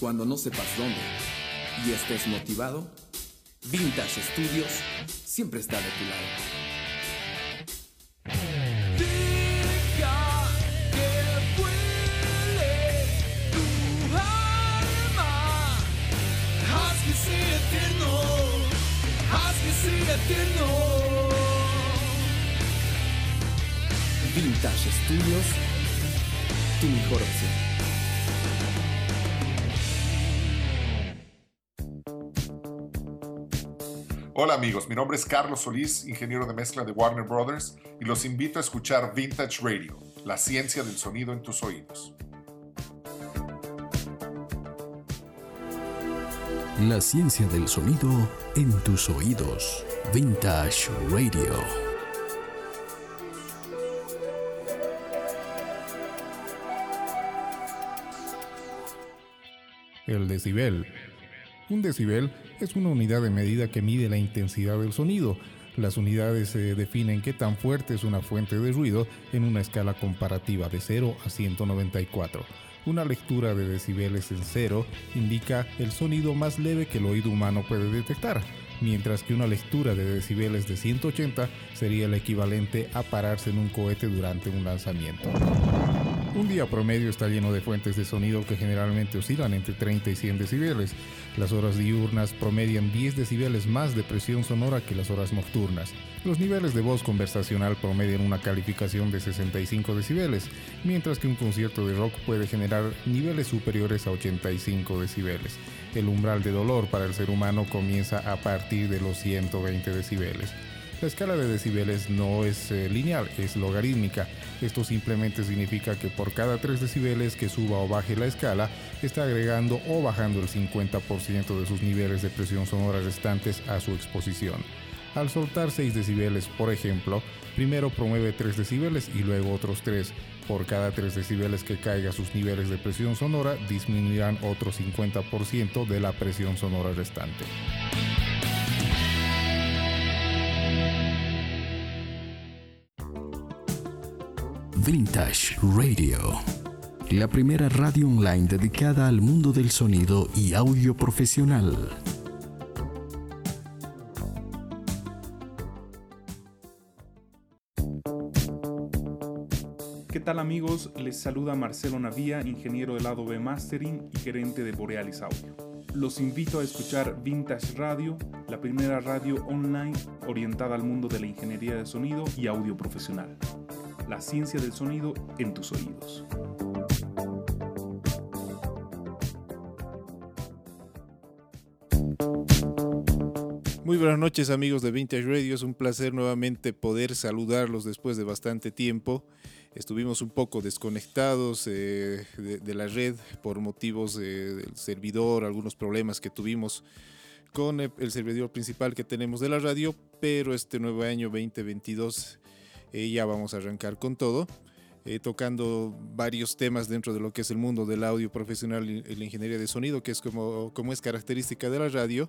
cuando no sepas dónde y estés motivado, Vintage Studios siempre está de tu lado. Vintage Studios, tu mejor opción. Hola amigos, mi nombre es Carlos Solís, ingeniero de mezcla de Warner Brothers, y los invito a escuchar Vintage Radio, la ciencia del sonido en tus oídos. La ciencia del sonido en tus oídos. Vintage Radio. El decibel. Un decibel es una unidad de medida que mide la intensidad del sonido. Las unidades se definen qué tan fuerte es una fuente de ruido en una escala comparativa de 0 a 194. Una lectura de decibeles en cero indica el sonido más leve que el oído humano puede detectar, mientras que una lectura de decibeles de 180 sería el equivalente a pararse en un cohete durante un lanzamiento. Un día promedio está lleno de fuentes de sonido que generalmente oscilan entre 30 y 100 decibeles. Las horas diurnas promedian 10 decibeles más de presión sonora que las horas nocturnas. Los niveles de voz conversacional promedian una calificación de 65 decibeles, mientras que un concierto de rock puede generar niveles superiores a 85 decibeles. El umbral de dolor para el ser humano comienza a partir de los 120 decibeles. La escala de decibeles no es eh, lineal, es logarítmica. Esto simplemente significa que por cada 3 decibeles que suba o baje la escala, está agregando o bajando el 50% de sus niveles de presión sonora restantes a su exposición. Al soltar 6 decibeles, por ejemplo, primero promueve 3 decibeles y luego otros 3. Por cada 3 decibeles que caiga sus niveles de presión sonora, disminuirán otro 50% de la presión sonora restante. Vintage Radio. La primera radio online dedicada al mundo del sonido y audio profesional. ¿Qué tal amigos? Les saluda Marcelo Navía, ingeniero del lado B Mastering y gerente de Borealis Audio. Los invito a escuchar Vintage Radio, la primera radio online orientada al mundo de la ingeniería de sonido y audio profesional. La ciencia del sonido en tus oídos. Muy buenas noches amigos de Vintage Radio, es un placer nuevamente poder saludarlos después de bastante tiempo. Estuvimos un poco desconectados eh, de, la red por motivos eh, del servidor, algunos problemas que tuvimos con el, el, servidor principal que tenemos de la radio, pero este nuevo año 2022 eh, ya vamos a arrancar con todo. Eh, tocando varios temas dentro de lo que es el mundo del audio profesional y la ingeniería de sonido, que es como, como es característica de la radio.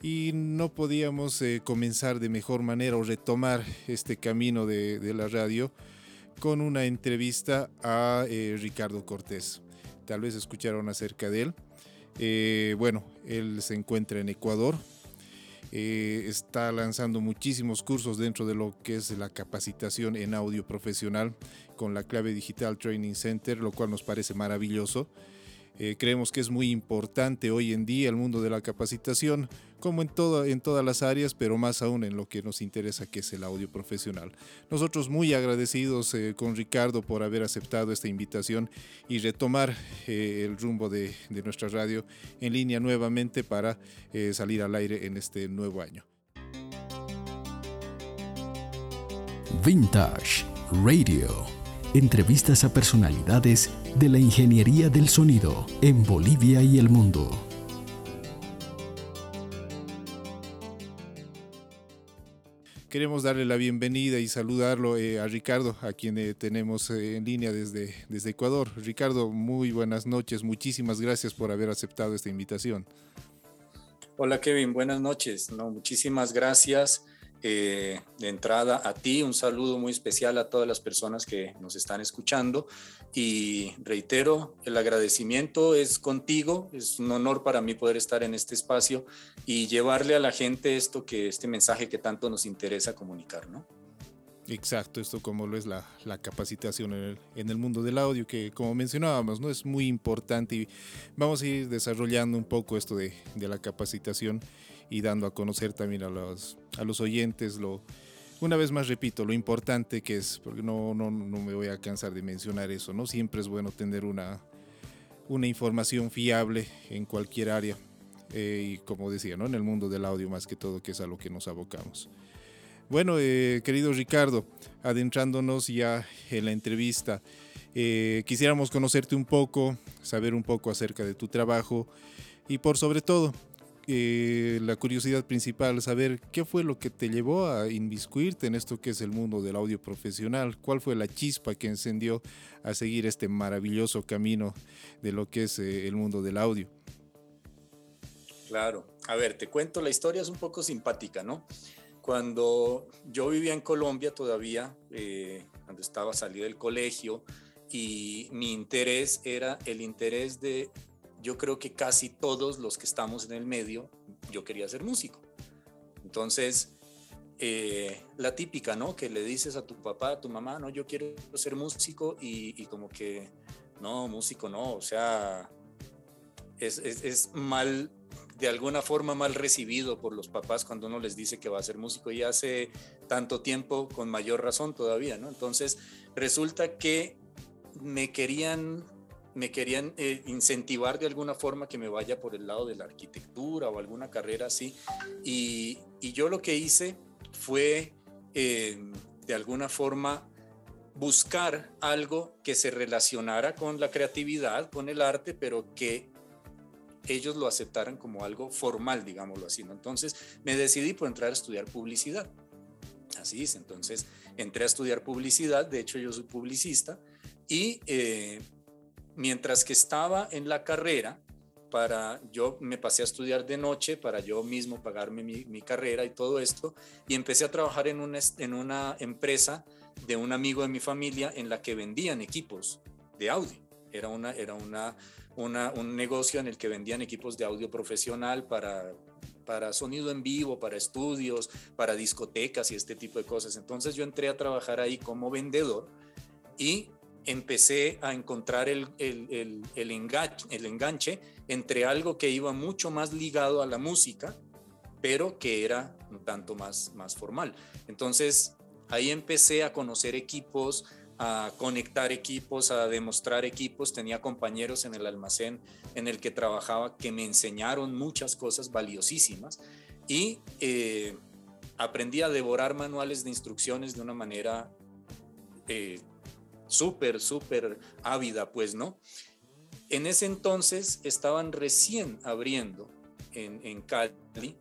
Y no podíamos eh, comenzar de mejor manera o retomar este camino de, de la radio con una entrevista a eh, Ricardo Cortés. Tal vez escucharon acerca de él. Bueno, él se encuentra en Ecuador. Eh, está lanzando muchísimos cursos dentro de lo que es la capacitación en audio profesional con la clave Digital Training Center, lo cual nos parece maravilloso. Eh, creemos que es muy importante hoy en día el mundo de la capacitación, como en, todo, en todas las áreas, pero más aún en lo que nos interesa, que es el audio profesional. Nosotros muy agradecidos eh, con Ricardo por haber aceptado esta invitación y retomar eh, el rumbo de, de, nuestra radio en línea nuevamente para salir al aire en este nuevo año. Vintage Radio. Entrevistas a personalidades de la ingeniería del sonido en Bolivia y el mundo. Queremos darle la bienvenida y saludarlo eh, a Ricardo, a quien eh, tenemos eh, en línea desde, desde Ecuador. Ricardo, muy buenas noches. Muchísimas gracias por haber aceptado esta invitación. Hola Kevin, buenas noches. No, muchísimas gracias Eh, de entrada a ti, un saludo muy especial a todas las personas que nos están escuchando y reitero, el agradecimiento es contigo, es un honor para mí poder estar en este espacio y llevarle a la gente esto que este mensaje que tanto nos interesa comunicar, ¿no? Exacto, esto como lo es la, capacitación en el, en el, mundo del audio, que como mencionábamos, ¿no? es muy importante y vamos a ir desarrollando un poco esto de, de la capacitación y dando a conocer también a los, a los oyentes lo, una vez más repito, lo importante que es, porque no, no, no me voy a cansar de mencionar eso, ¿no? Siempre es bueno tener una, una información fiable en cualquier área. Eh, y como decía, ¿no? En el mundo del audio más que todo, que es a lo que nos abocamos. Bueno, eh, querido Ricardo, adentrándonos ya en la entrevista, eh, quisiéramos conocerte un poco, saber un poco acerca de tu trabajo y por sobre todo, eh, la curiosidad principal, saber qué fue lo que te llevó a inviscuirte en esto que es el mundo del audio profesional, cuál fue la chispa que encendió a seguir este maravilloso camino de lo que es eh, el mundo del audio. Claro, a ver, te cuento, la historia es un poco simpática, ¿no? Cuando yo vivía en Colombia todavía, eh, cuando estaba salido del colegio, y mi interés era el interés de, yo creo que casi todos los que estamos en el medio, yo quería ser músico. Entonces, eh, la típica, ¿no? Que le dices a tu papá, a tu mamá, no, yo quiero ser músico y, y como que, no, músico no, o sea, es, es, es mal de alguna forma mal recibido por los papás cuando uno les dice que va a ser músico y hace tanto tiempo con mayor razón todavía, ¿no? Entonces resulta que me querían me querían eh, incentivar de alguna forma que me vaya por el lado de la arquitectura o alguna carrera así y, yo lo que hice fue eh, de alguna forma buscar algo que se relacionara con la creatividad, con el arte, pero que ellos lo aceptaran como algo formal, digámoslo así. ¿no? Entonces me decidí por entrar a estudiar publicidad. Así es, entonces entré a estudiar publicidad, de hecho yo soy publicista, y eh, mientras que estaba en la carrera, para yo me pasé a estudiar de noche para yo mismo pagarme mi, carrera y todo esto, y empecé a trabajar en una, en una empresa de un amigo de mi familia en la que vendían equipos de audio. Era una, era una una, un negocio en el que vendían equipos de audio profesional para, para sonido en vivo, para estudios, para discotecas y este tipo de cosas. Entonces yo entré a trabajar ahí como vendedor y empecé a encontrar el, el, el, el, enganche, el enganche entre algo que iba mucho más ligado a la música, pero que era un tanto más, más formal. Entonces ahí empecé a conocer equipos, a conectar equipos, a demostrar equipos. Tenía compañeros en el almacén en el que trabajaba que me enseñaron muchas cosas valiosísimas y eh, aprendí a devorar manuales de instrucciones de una manera eh, súper, súper ávida, pues, ¿no? En ese entonces estaban recién abriendo en, Cali,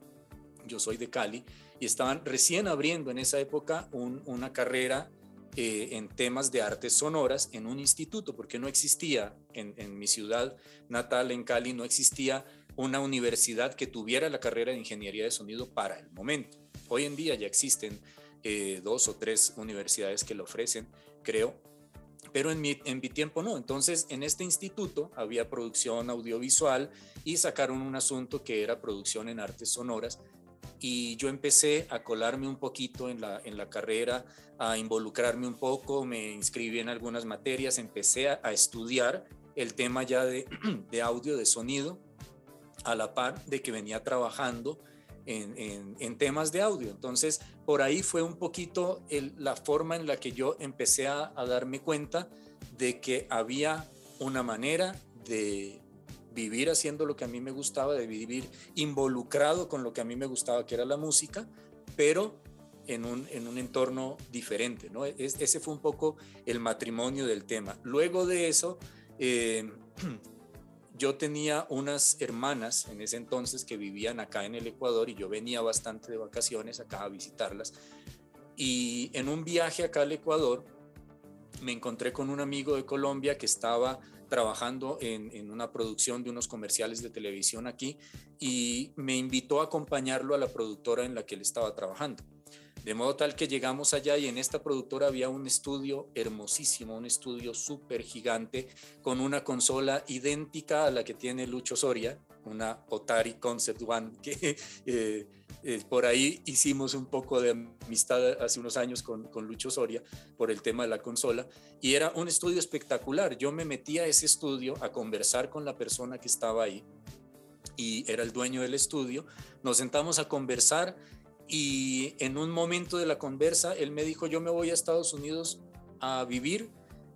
yo soy de Cali, y estaban recién abriendo en esa época un, una carrera eh, en temas de artes sonoras en un instituto, porque no existía en, en, mi ciudad natal, en Cali, no existía una universidad que tuviera la carrera de ingeniería de sonido para el momento. Hoy en día ya existen eh, dos o tres universidades que lo ofrecen, creo, pero en mi, en mi tiempo no. Entonces, en este instituto había producción audiovisual y sacaron un asunto que era producción en artes sonoras y yo empecé a colarme un poquito en la, en la carrera, a involucrarme un poco, me inscribí en algunas materias, empecé a, estudiar el tema ya de, de, audio, de sonido, a la par de que venía trabajando en, temas de audio. Entonces, por ahí fue un poquito la forma en la que yo empecé a, darme cuenta de que había una manera de, vivir haciendo lo que a mí me gustaba, de vivir involucrado con lo que a mí me gustaba, que era la música, pero en un, en un entorno diferente. ¿no? Es, ese fue un poco el matrimonio del tema. Luego de eso, eh, yo tenía unas hermanas en ese entonces que vivían acá en el Ecuador y yo venía bastante de vacaciones acá a visitarlas. Y en un viaje acá al Ecuador, me encontré con un amigo de Colombia que estaba trabajando en, una producción de unos comerciales de televisión aquí y me invitó a acompañarlo a la productora en la que él estaba trabajando. De modo tal que llegamos allá y en esta productora había un estudio hermosísimo, un estudio súper gigante con una consola idéntica a la que tiene Lucho Soria, una Otari Concept One, que eh, eh, por ahí hicimos un poco de amistad hace unos años con, con Lucho Soria por el tema de la consola y era un estudio espectacular. Yo me metí a ese estudio a conversar con la persona que estaba ahí y era el dueño del estudio. Nos sentamos a conversar y en un momento de la conversa él me dijo, yo me voy a Estados Unidos a vivir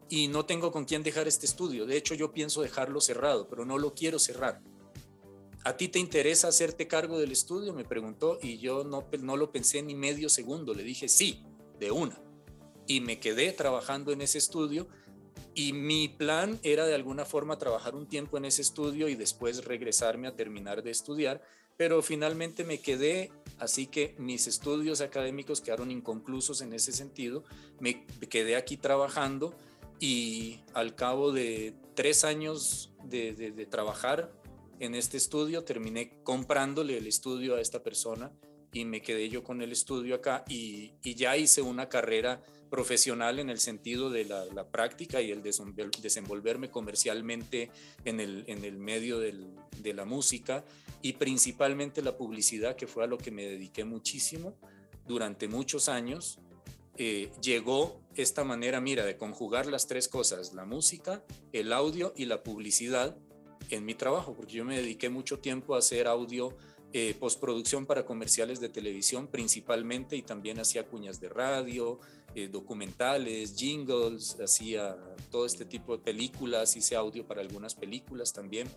y no tengo con quién dejar este estudio. De hecho, yo pienso dejarlo cerrado, pero no lo quiero cerrar. ¿A ti te interesa hacerte cargo del estudio? Me preguntó y yo no, no lo pensé ni medio segundo. Le dije sí, de una. Y me quedé trabajando en ese estudio y mi plan era de alguna forma trabajar un tiempo en ese estudio y después regresarme a terminar de estudiar pero finalmente me quedé, así que mis estudios académicos quedaron inconclusos en ese sentido, me quedé aquí trabajando y al cabo de tres años de, trabajar en este estudio, terminé comprándole el estudio a esta persona y me quedé yo con el estudio acá y, ya hice una carrera profesional en el sentido de la, práctica y el desenvolverme comercialmente en el, en el medio de la música y principalmente la publicidad, que fue a lo que me dediqué muchísimo durante muchos años, eh, llegó esta manera, mira, de conjugar las tres cosas, la música, el audio y la publicidad en mi trabajo, porque yo me dediqué mucho tiempo a hacer audio, eh, postproducción para comerciales de televisión principalmente y también hacía cuñas de radio, eh, documentales, jingles, hacía todo este tipo de películas, hice audio para algunas películas también.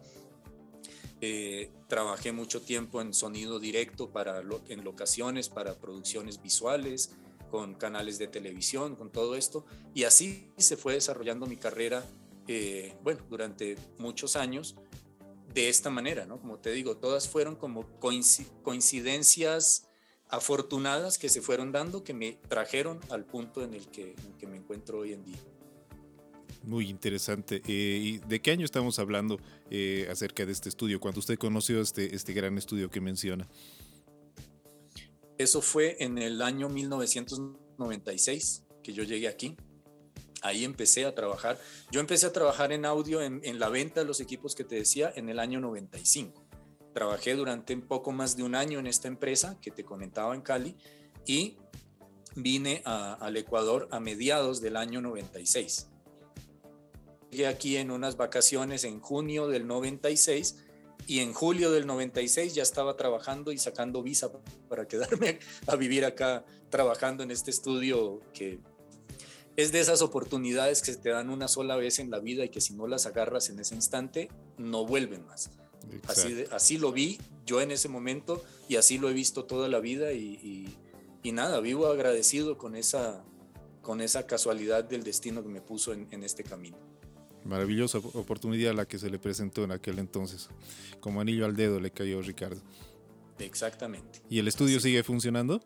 Eh, trabajé mucho tiempo en sonido directo para en locaciones, para producciones visuales, con canales de televisión, con todo esto. Y así se fue desarrollando mi carrera, eh, bueno, durante muchos años de esta manera, ¿no? Como te digo, todas fueron como coincidencias afortunadas que se fueron dando, que me trajeron al punto en el que, en el que me encuentro hoy en día. Muy interesante. Eh, ¿Y de qué año estamos hablando eh, acerca de este estudio? Cuando usted conoció este, este gran estudio que menciona. Eso fue en el año 1996 que yo llegué aquí. Ahí empecé a trabajar. Yo empecé a trabajar en audio, en, la venta de los equipos que te decía, en el año 95. Trabajé durante un poco más de un año en esta empresa que te comentaba en Cali y vine al Ecuador a mediados del año 96 Llegué aquí en unas vacaciones en junio del 96 y en julio del 96 ya estaba trabajando y sacando visa para quedarme a vivir acá trabajando en este estudio que es de esas oportunidades que se te dan una sola vez en la vida y que si no las agarras en ese instante no vuelven más. Así, así lo vi yo en ese momento y así lo he visto toda la vida y, y, nada, vivo agradecido con esa, con esa casualidad del destino que me puso en, en este camino. Maravillosa oportunidad la que se le presentó en aquel entonces. Como anillo al dedo le cayó Ricardo. Exactamente. ¿Y el estudio sigue funcionando?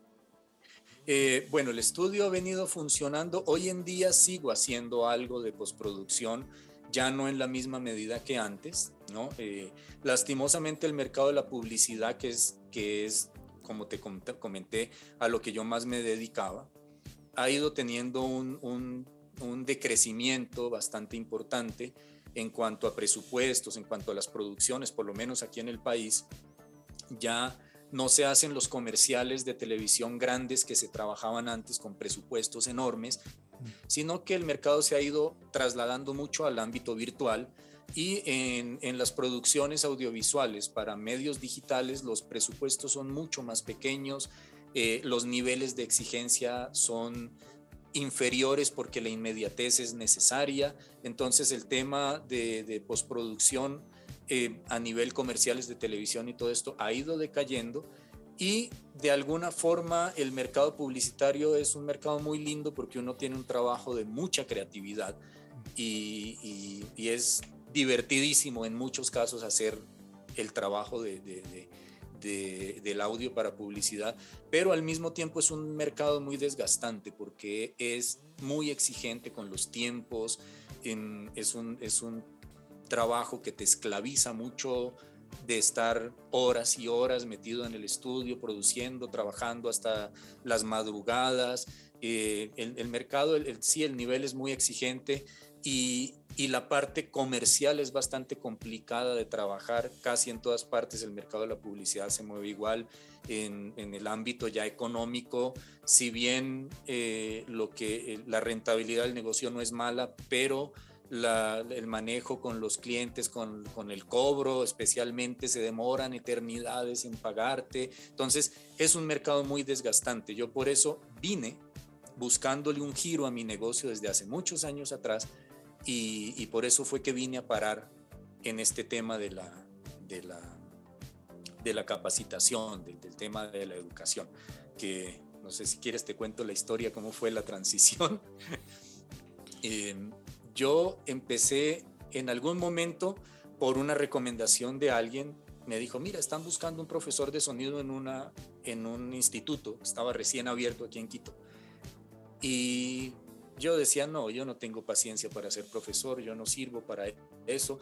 Eh, bueno, el estudio ha venido funcionando. Hoy en día sigo haciendo algo de postproducción, ya no en la misma medida que antes, ¿no? Eh, lastimosamente el mercado de la publicidad, que es, que es, como te comenté, a lo que yo más me dedicaba, ha ido teniendo un, un un decrecimiento bastante importante en cuanto a presupuestos, en cuanto a las producciones, por lo menos aquí en el país, ya no se hacen los comerciales de televisión grandes que se trabajaban antes con presupuestos enormes, sino que el mercado se ha ido trasladando mucho al ámbito virtual y en, las producciones audiovisuales para medios digitales los presupuestos son mucho más pequeños, eh, los niveles de exigencia son inferiores porque la inmediatez es necesaria. Entonces el tema de, postproducción eh, a nivel comerciales de televisión y todo esto ha ido decayendo y de alguna forma el mercado publicitario es un mercado muy lindo porque uno tiene un trabajo de mucha creatividad y, es divertidísimo en muchos casos hacer el trabajo de del audio para publicidad, pero al mismo tiempo es un mercado muy desgastante porque es muy exigente con los tiempos, es, un, es un trabajo que te esclaviza mucho de estar horas y horas metido en el estudio, produciendo, trabajando hasta las madrugadas. Eh, el, mercado, sí, el nivel es muy exigente y, y, la parte comercial es bastante complicada de trabajar. Casi en todas partes el mercado de la publicidad se mueve igual. En, en el ámbito ya económico, si bien eh, lo que, eh, la rentabilidad del negocio no es mala, pero el manejo con los clientes, con, con, el cobro, especialmente se demoran eternidades en pagarte. Entonces es un mercado muy desgastante. Yo por eso vine buscándole un giro a mi negocio desde hace muchos años atrás y, por eso fue que vine a parar en este tema de la, de la, de la capacitación, del tema de la educación, que no sé si quieres te cuento la historia, cómo fue la transición. eh, yo empecé en algún momento por una recomendación de alguien, me dijo, mira, están buscando un profesor de sonido en, una, en un instituto, estaba recién abierto aquí en Quito. Y yo decía, no, yo no tengo paciencia para ser profesor, yo no sirvo para eso.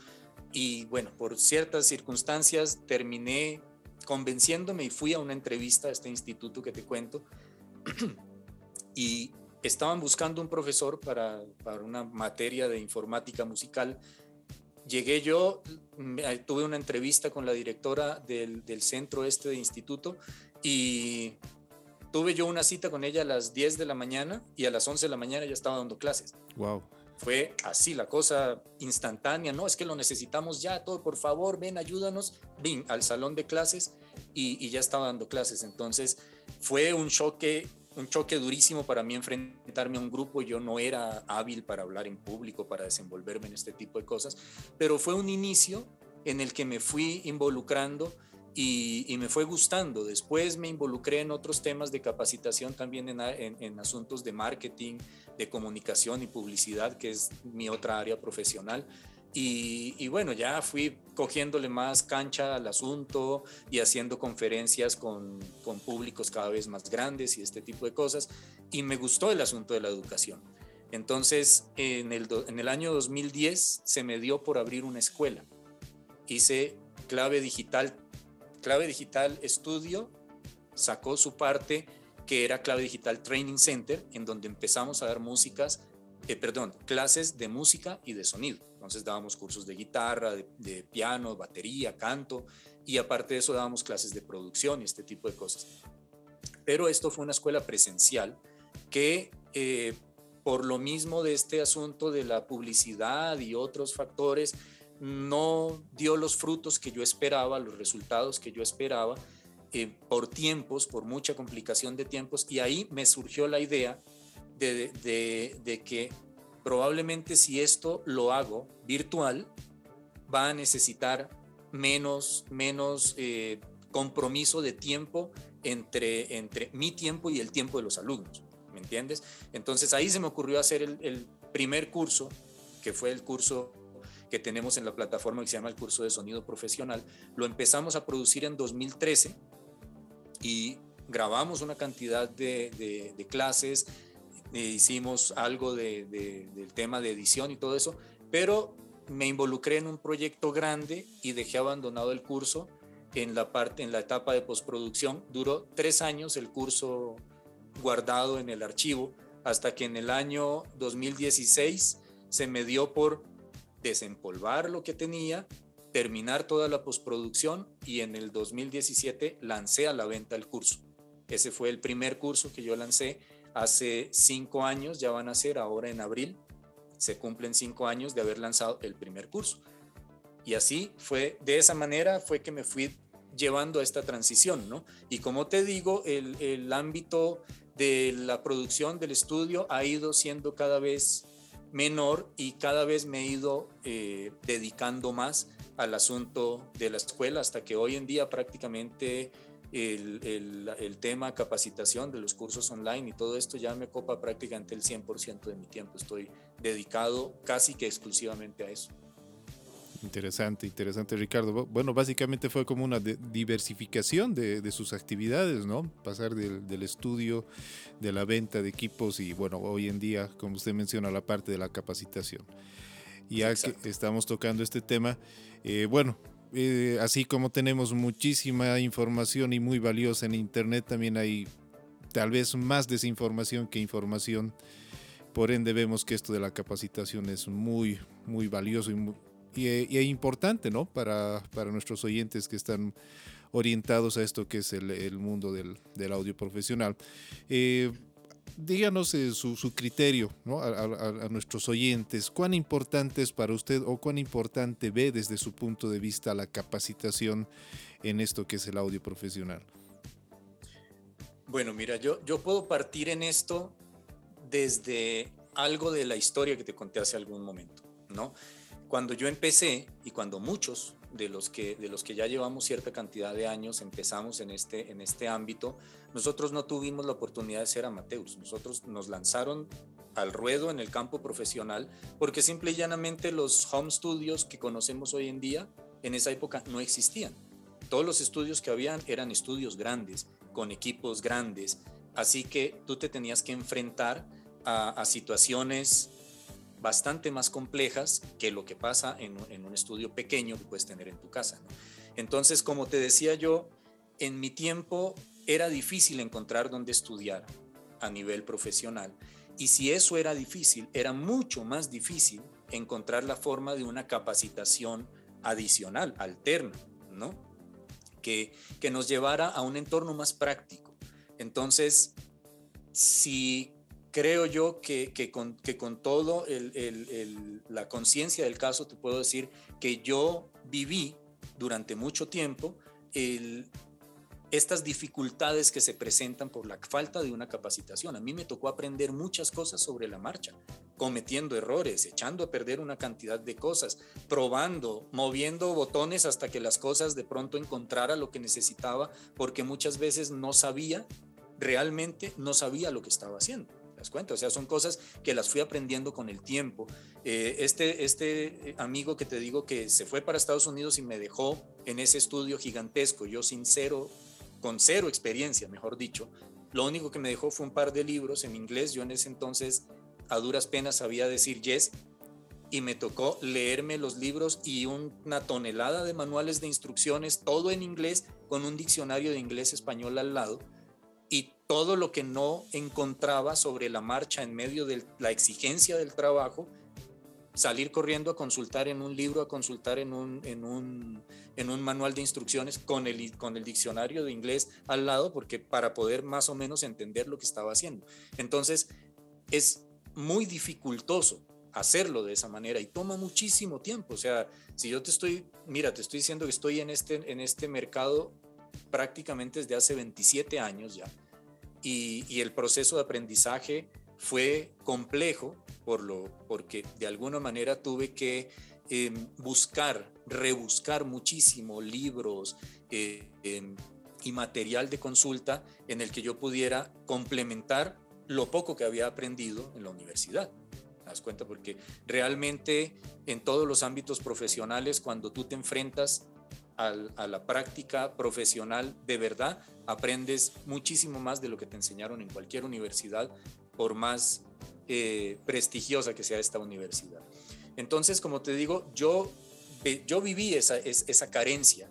Y bueno, por ciertas circunstancias terminé convenciéndome y fui a una entrevista a este instituto que te cuento. y estaban buscando un profesor para, para una materia de informática musical. Llegué yo, tuve una entrevista con la directora del, del, centro este de instituto y tuve yo una cita con ella a las 10 de la mañana y a las 11 de la mañana ya estaba dando clases. Wow. Fue así la cosa instantánea, no, es que lo necesitamos ya, todo, por favor, ven, ayúdanos, ven al salón de clases y, y ya estaba dando clases. Entonces fue un choque un choque durísimo para mí enfrentarme a un grupo. Yo no era hábil para hablar en público, para desenvolverme en este tipo de cosas, pero fue un inicio en el que me fui involucrando y, me fue gustando. Después me involucré en otros temas de capacitación también en, en, asuntos de marketing, de comunicación y publicidad, que es mi otra área profesional. Y, bueno, ya fui cogiéndole más cancha al asunto y haciendo conferencias con, con, públicos cada vez más grandes y este tipo de cosas. Y me gustó el asunto de la educación. Entonces, en el, en el año 2010 se me dio por abrir una escuela. Hice clave digital, clave digital estudio, sacó su parte que era clave digital training center, en donde empezamos a dar músicas, eh, perdón, clases de música y de sonido entonces dábamos cursos de guitarra, de, piano, batería, canto y aparte de eso dábamos clases de producción y este tipo de cosas. Pero esto fue una escuela presencial que eh, por lo mismo de este asunto de la publicidad y otros factores, no dio los frutos que yo esperaba, los resultados que yo esperaba, eh, por tiempos, por mucha complicación de tiempos, y ahí me surgió la idea de, que probablemente si esto lo hago virtual, va a necesitar menos, menos eh, compromiso de tiempo entre, entre mi tiempo y el tiempo de los alumnos, ¿me entiendes? Entonces ahí se me ocurrió hacer el primer curso, que fue el curso que tenemos en la plataforma que se llama el curso de sonido profesional. Lo empezamos a producir en 2013 y grabamos una cantidad de, de, de clases, hicimos algo de, del tema de edición y todo eso, pero me involucré en un proyecto grande y dejé abandonado el curso en la parte, en la etapa de postproducción. Duró tres años el curso guardado en el archivo hasta que en el año 2016 se me dio por desempolvar lo que tenía, terminar toda la postproducción y en el 2017 lancé a la venta el curso. Ese fue el primer curso que yo lancé Hace cinco años, ya van a ser ahora en abril, se cumplen cinco años de haber lanzado el primer curso. Y así fue, de esa manera fue que me fui llevando a esta transición, ¿no? Y como te digo, el, el ámbito de la producción del estudio ha ido siendo cada vez menor y cada vez me he ido eh, dedicando más al asunto de la escuela hasta que hoy en día prácticamente el, el, tema capacitación de los cursos online y todo esto ya me copa prácticamente el 100% de mi tiempo. Estoy dedicado casi que exclusivamente a eso. Interesante, interesante Ricardo. Bueno, básicamente fue como una diversificación de, de, sus actividades, ¿no? Pasar del, del, estudio, de la venta de equipos y bueno, hoy en día, como usted menciona, la parte de la capacitación. Ya que estamos tocando este tema, eh, bueno, eh, así como tenemos muchísima información y muy valiosa en Internet, también hay tal vez más desinformación que información. Por ende vemos que esto de la capacitación es muy, muy valioso y, y, importante ¿no? para, para nuestros oyentes que están orientados a esto que es el, el mundo del, del, audio profesional. Eh, díganos eh, su, su, criterio ¿no? a, a, a, nuestros oyentes. ¿Cuán importante es para usted o cuán importante ve desde su punto de vista la capacitación en esto que es el audio profesional? Bueno, mira, yo, yo puedo partir en esto desde algo de la historia que te conté hace algún momento, ¿no? Cuando yo empecé y cuando muchos de los que, de los que ya llevamos cierta cantidad de años empezamos en este, en este ámbito, nosotros no tuvimos la oportunidad de ser amateurs, nosotros nos lanzaron al ruedo en el campo profesional porque simple y llanamente los home studios que conocemos hoy en día en esa época no existían. Todos los estudios que habían eran estudios grandes, con equipos grandes, así que tú te tenías que enfrentar a, a situaciones bastante más complejas que lo que pasa en, un estudio pequeño que puedes tener en tu casa. Entonces, como te decía yo, en mi tiempo era difícil encontrar dónde estudiar a nivel profesional. Y si eso era difícil, era mucho más difícil encontrar la forma de una capacitación adicional, alterna, ¿no? Que, que nos llevara a un entorno más práctico. Entonces, si creo yo que, que, con, que con, todo el, el, el, la conciencia del caso te puedo decir que yo viví durante mucho tiempo estas dificultades que se presentan por la falta de una capacitación. A mí me tocó aprender muchas cosas sobre la marcha, cometiendo errores, echando a perder una cantidad de cosas, probando, moviendo botones hasta que las cosas de pronto encontrara lo que necesitaba, porque muchas veces no sabía, realmente no sabía lo que estaba haciendo das cuenta? O sea, son cosas que las fui aprendiendo con el tiempo. Eh, este, este amigo que te digo que se fue para Estados Unidos y me dejó en ese estudio gigantesco, yo sincero, con cero experiencia, mejor dicho, lo único que me dejó fue un par de libros en inglés. Yo en ese entonces a duras penas sabía decir yes y me tocó leerme los libros y una tonelada de manuales de instrucciones, todo en inglés, con un diccionario de inglés-español al lado todo lo que no encontraba sobre la marcha en medio de la exigencia del trabajo, salir corriendo a consultar en un libro, a consultar en un, en un, en un manual de instrucciones con el, con el diccionario de inglés al lado, porque para poder más o menos entender lo que estaba haciendo. Entonces, es muy dificultoso hacerlo de esa manera y toma muchísimo tiempo. O sea, si yo te estoy, mira, te estoy diciendo que estoy en este, en este mercado prácticamente desde hace 27 años ya y, el proceso de aprendizaje fue complejo por lo, porque de alguna manera tuve que eh, buscar, rebuscar muchísimo libros eh, eh, y material de consulta en el que yo pudiera complementar lo poco que había aprendido en la universidad. ¿Te das cuenta? Porque realmente en todos los ámbitos profesionales, cuando tú te enfrentas al, a la práctica profesional de verdad, aprendes muchísimo más de lo que te enseñaron en cualquier universidad, por más eh, prestigiosa que sea esta universidad. Entonces, como te digo, yo, yo viví esa, esa carencia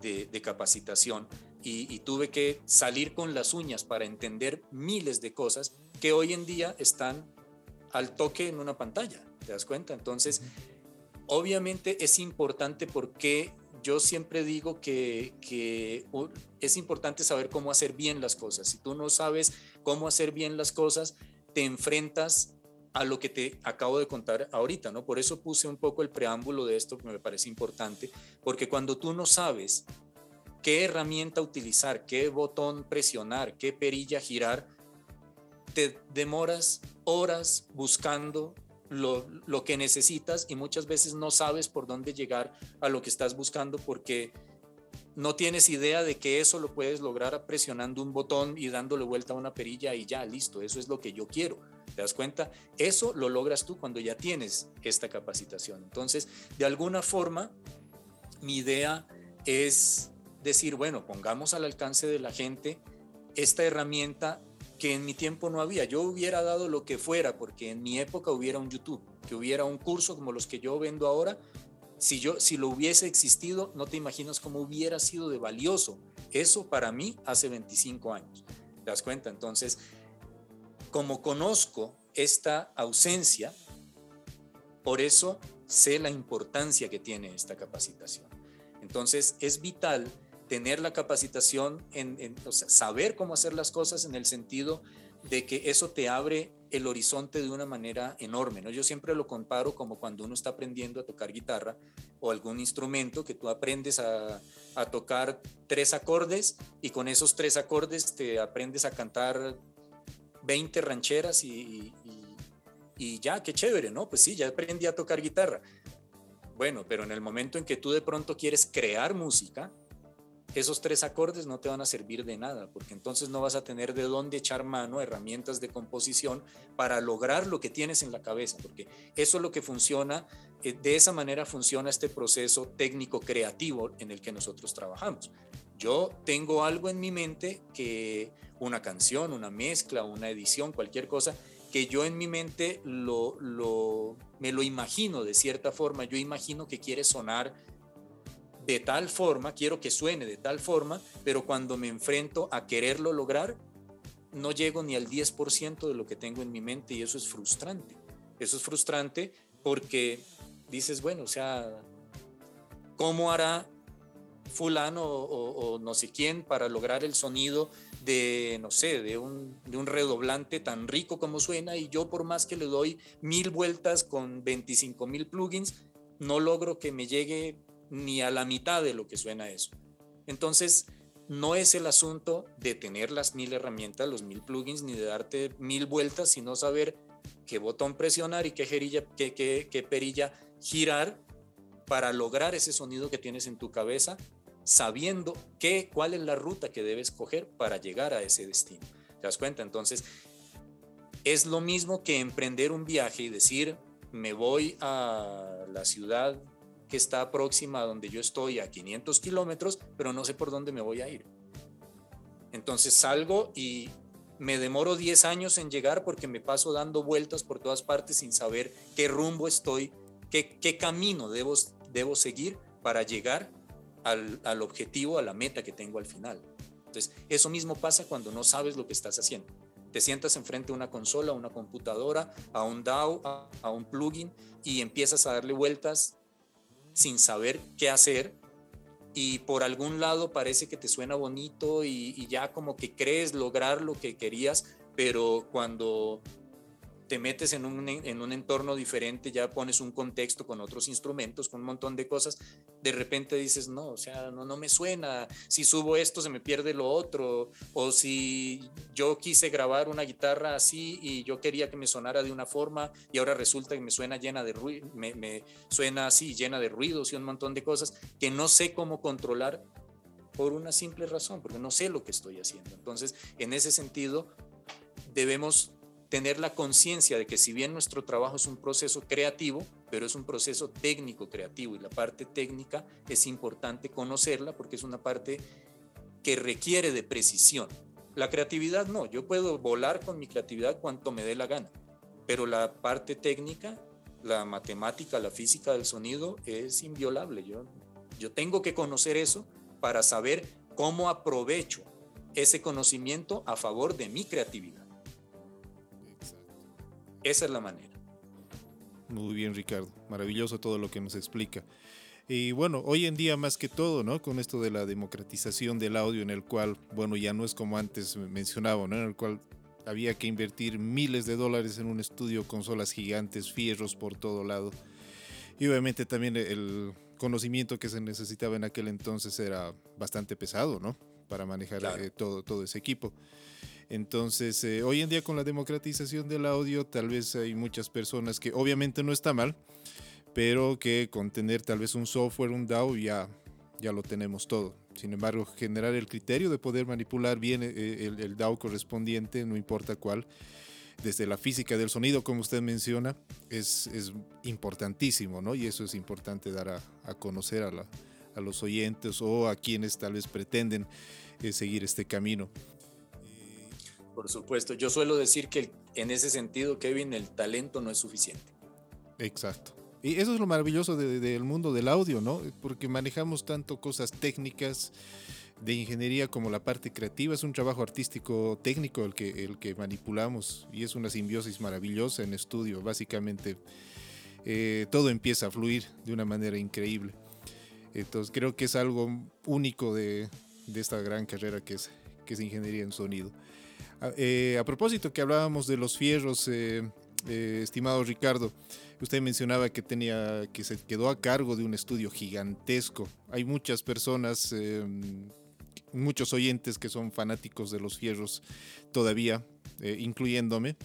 de, de capacitación y, y, tuve que salir con las uñas para entender miles de cosas que hoy en día están al toque en una pantalla, ¿te das cuenta? Entonces, obviamente es importante porque yo siempre digo que, es importante saber cómo hacer bien las cosas. Si tú no sabes cómo hacer bien las cosas, te enfrentas a lo que te acabo de contar ahorita, ¿no? Por eso puse un poco el preámbulo de esto que me parece importante, porque cuando tú no sabes qué herramienta utilizar, qué botón presionar, qué perilla girar, te demoras horas buscando lo, lo, que necesitas y muchas veces no sabes por dónde llegar a lo que estás buscando porque no tienes idea de que eso lo puedes lograr presionando un botón y dándole vuelta a una perilla y ya, listo, eso es lo que yo quiero. ¿Te das cuenta? Eso lo logras tú cuando ya tienes esta capacitación. Entonces, de alguna forma, mi idea es decir, bueno, pongamos al alcance de la gente esta herramienta que en mi tiempo no había. Yo hubiera dado lo que fuera, porque en mi época hubiera un YouTube, que hubiera un curso como los que yo vendo ahora, si yo si lo hubiese existido, no te imaginas cómo hubiera sido de valioso. Eso para mí hace 25 años. ¿Te das cuenta? Entonces, como conozco esta ausencia, por eso sé la importancia que tiene esta capacitación. Entonces, es vital tener la capacitación, en, saber cómo hacer las cosas en el sentido de que eso te abre el horizonte de una manera enorme. ¿no? Yo siempre lo comparo como cuando uno está aprendiendo a tocar guitarra o algún instrumento que tú aprendes a, tocar tres acordes y con esos tres acordes te aprendes a cantar 20 rancheras y, y ya, qué chévere, ¿no? Pues sí, ya aprendí a tocar guitarra. Bueno, pero en el momento en que tú de pronto quieres crear música, esos tres acordes no te van a servir de nada, porque entonces no vas a tener de dónde echar mano a herramientas de composición para lograr lo que tienes en la cabeza, porque eso es lo que funciona, eh, de esa manera funciona este proceso técnico creativo en el que nosotros trabajamos. Yo tengo algo en mi mente que una canción, una mezcla, una edición, cualquier cosa, que yo en mi mente lo, lo, me lo imagino de cierta forma, yo imagino que quiere sonar de tal forma, quiero que suene de tal forma, pero cuando me enfrento a quererlo lograr, no llego ni al 10% de lo que tengo en mi mente y eso es frustrante. Eso es frustrante porque dices, bueno, o sea, ¿cómo hará fulano o, no sé quién para lograr el sonido de, no sé, de un, de un, redoblante tan rico como suena y yo por más que le doy mil vueltas con 25 mil plugins, no logro que me llegue ni a la mitad de lo que suena eso. Entonces, no es el asunto de tener las mil herramientas, los mil plugins, ni de darte mil vueltas, sino saber qué botón presionar y qué, qué, perilla girar para lograr ese sonido que tienes en tu cabeza, sabiendo qué, cuál es la ruta que debes coger para llegar a ese destino. ¿Te das cuenta? Entonces, es lo mismo que emprender un viaje y decir, me voy a la ciudad que está próxima a donde yo estoy a 500 kilómetros, pero no sé por dónde me voy a ir. Entonces salgo y me demoro 10 años en llegar porque me paso dando vueltas por todas partes sin saber qué rumbo estoy, qué, qué camino debo, debo seguir para llegar al, al objetivo, a la meta que tengo al final. Entonces, eso mismo pasa cuando no sabes lo que estás haciendo. Te sientas enfrente a una consola, a una computadora, a un DAW, a, a un plugin y empiezas a darle vueltas sin saber qué hacer y por algún lado parece que te suena bonito y, ya como que crees lograr lo que querías, pero cuando te metes en un, en un entorno diferente, ya pones un contexto con otros instrumentos, con un montón de cosas, de repente dices, no, o sea, no, no me suena, si subo esto se me pierde lo otro, o si yo quise grabar una guitarra así y yo quería que me sonara de una forma y ahora resulta que me suena llena de ruido, me, me suena así, llena de ruidos y un montón de cosas que no sé cómo controlar por una simple razón, porque no sé lo que estoy haciendo. Entonces, en ese sentido, debemos tener la conciencia de que si bien nuestro trabajo es un proceso creativo, pero es un proceso técnico creativo y la parte técnica es importante conocerla porque es una parte que requiere de precisión. La creatividad no, yo puedo volar con mi creatividad cuanto me dé la gana, pero la parte técnica, la matemática, la física del sonido es inviolable. Yo, yo tengo que conocer eso para saber cómo aprovecho ese conocimiento a favor de mi creatividad. Esa es la manera. Muy bien, Ricardo. Maravilloso todo lo que nos explica. Y bueno, hoy en día más que todo, ¿no? Con esto de la democratización del audio en el cual, bueno, ya no es como antes mencionaba, ¿no? En el cual había que invertir miles de dólares en un estudio, consolas gigantes, fierros por todo lado. Y obviamente también el conocimiento que se necesitaba en aquel entonces era bastante pesado, ¿no? Para manejar eh, todo, todo ese equipo. Entonces, eh, hoy en día con la democratización del audio, tal vez hay muchas personas que obviamente no está mal, pero que con tener tal vez un software, un DAW, ya, ya lo tenemos todo. Sin embargo, generar el criterio de poder manipular bien eh, el, DAW correspondiente, no importa cuál, desde la física del sonido, como usted menciona, es, es importantísimo, ¿no? Y eso es importante dar a, conocer a, la, los oyentes o a quienes tal vez pretenden eh, seguir este camino. Por supuesto, yo suelo decir que en ese sentido, Kevin, el talento no es suficiente. Exacto. Y eso es lo maravilloso del mundo del audio, ¿no? Porque manejamos tanto cosas técnicas de ingeniería como la parte creativa. Es un trabajo artístico técnico el que, el que manipulamos y es una simbiosis maravillosa en estudio. Básicamente eh, todo empieza a fluir de una manera increíble. Entonces creo que es algo único de, de esta gran carrera que es, que es ingeniería en sonido. A eh, propósito que hablábamos de los fierros, eh, estimado Ricardo, Usted mencionaba que tenía que se quedó a cargo de un estudio gigantesco. Hay muchas personas, em, muchos oyentes que son fanáticos de los fierros todavía, eh, incluyéndome.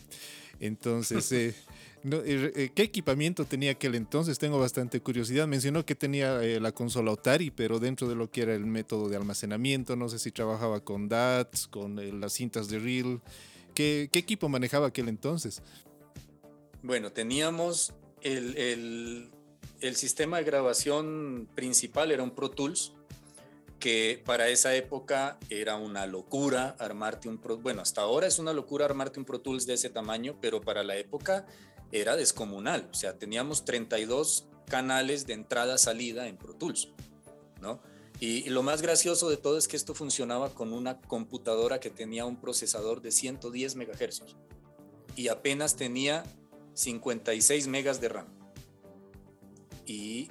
Entonces, eh, eh, ¿qué equipamiento tenía aquel entonces? Tengo bastante curiosidad. Mencionó que tenía la consola Otari, pero dentro de lo que era el método de almacenamiento, no sé si trabajaba con DATs, con las cintas de reel. ¿Qué, ¿Qué equipo manejaba aquel entonces? Bueno, teníamos el, sistema de grabación principal era un Pro Tools, que para esa época era una locura armarte un Pro, bueno, hasta ahora es una locura armarte un Pro Tools de ese tamaño, pero para la época era descomunal, o sea, teníamos 32 canales de entrada-salida en Pro ¿no? Y, lo más gracioso de todo es que esto funcionaba con una computadora que tenía un procesador de 110 MHz y apenas tenía 56 megas de RAM y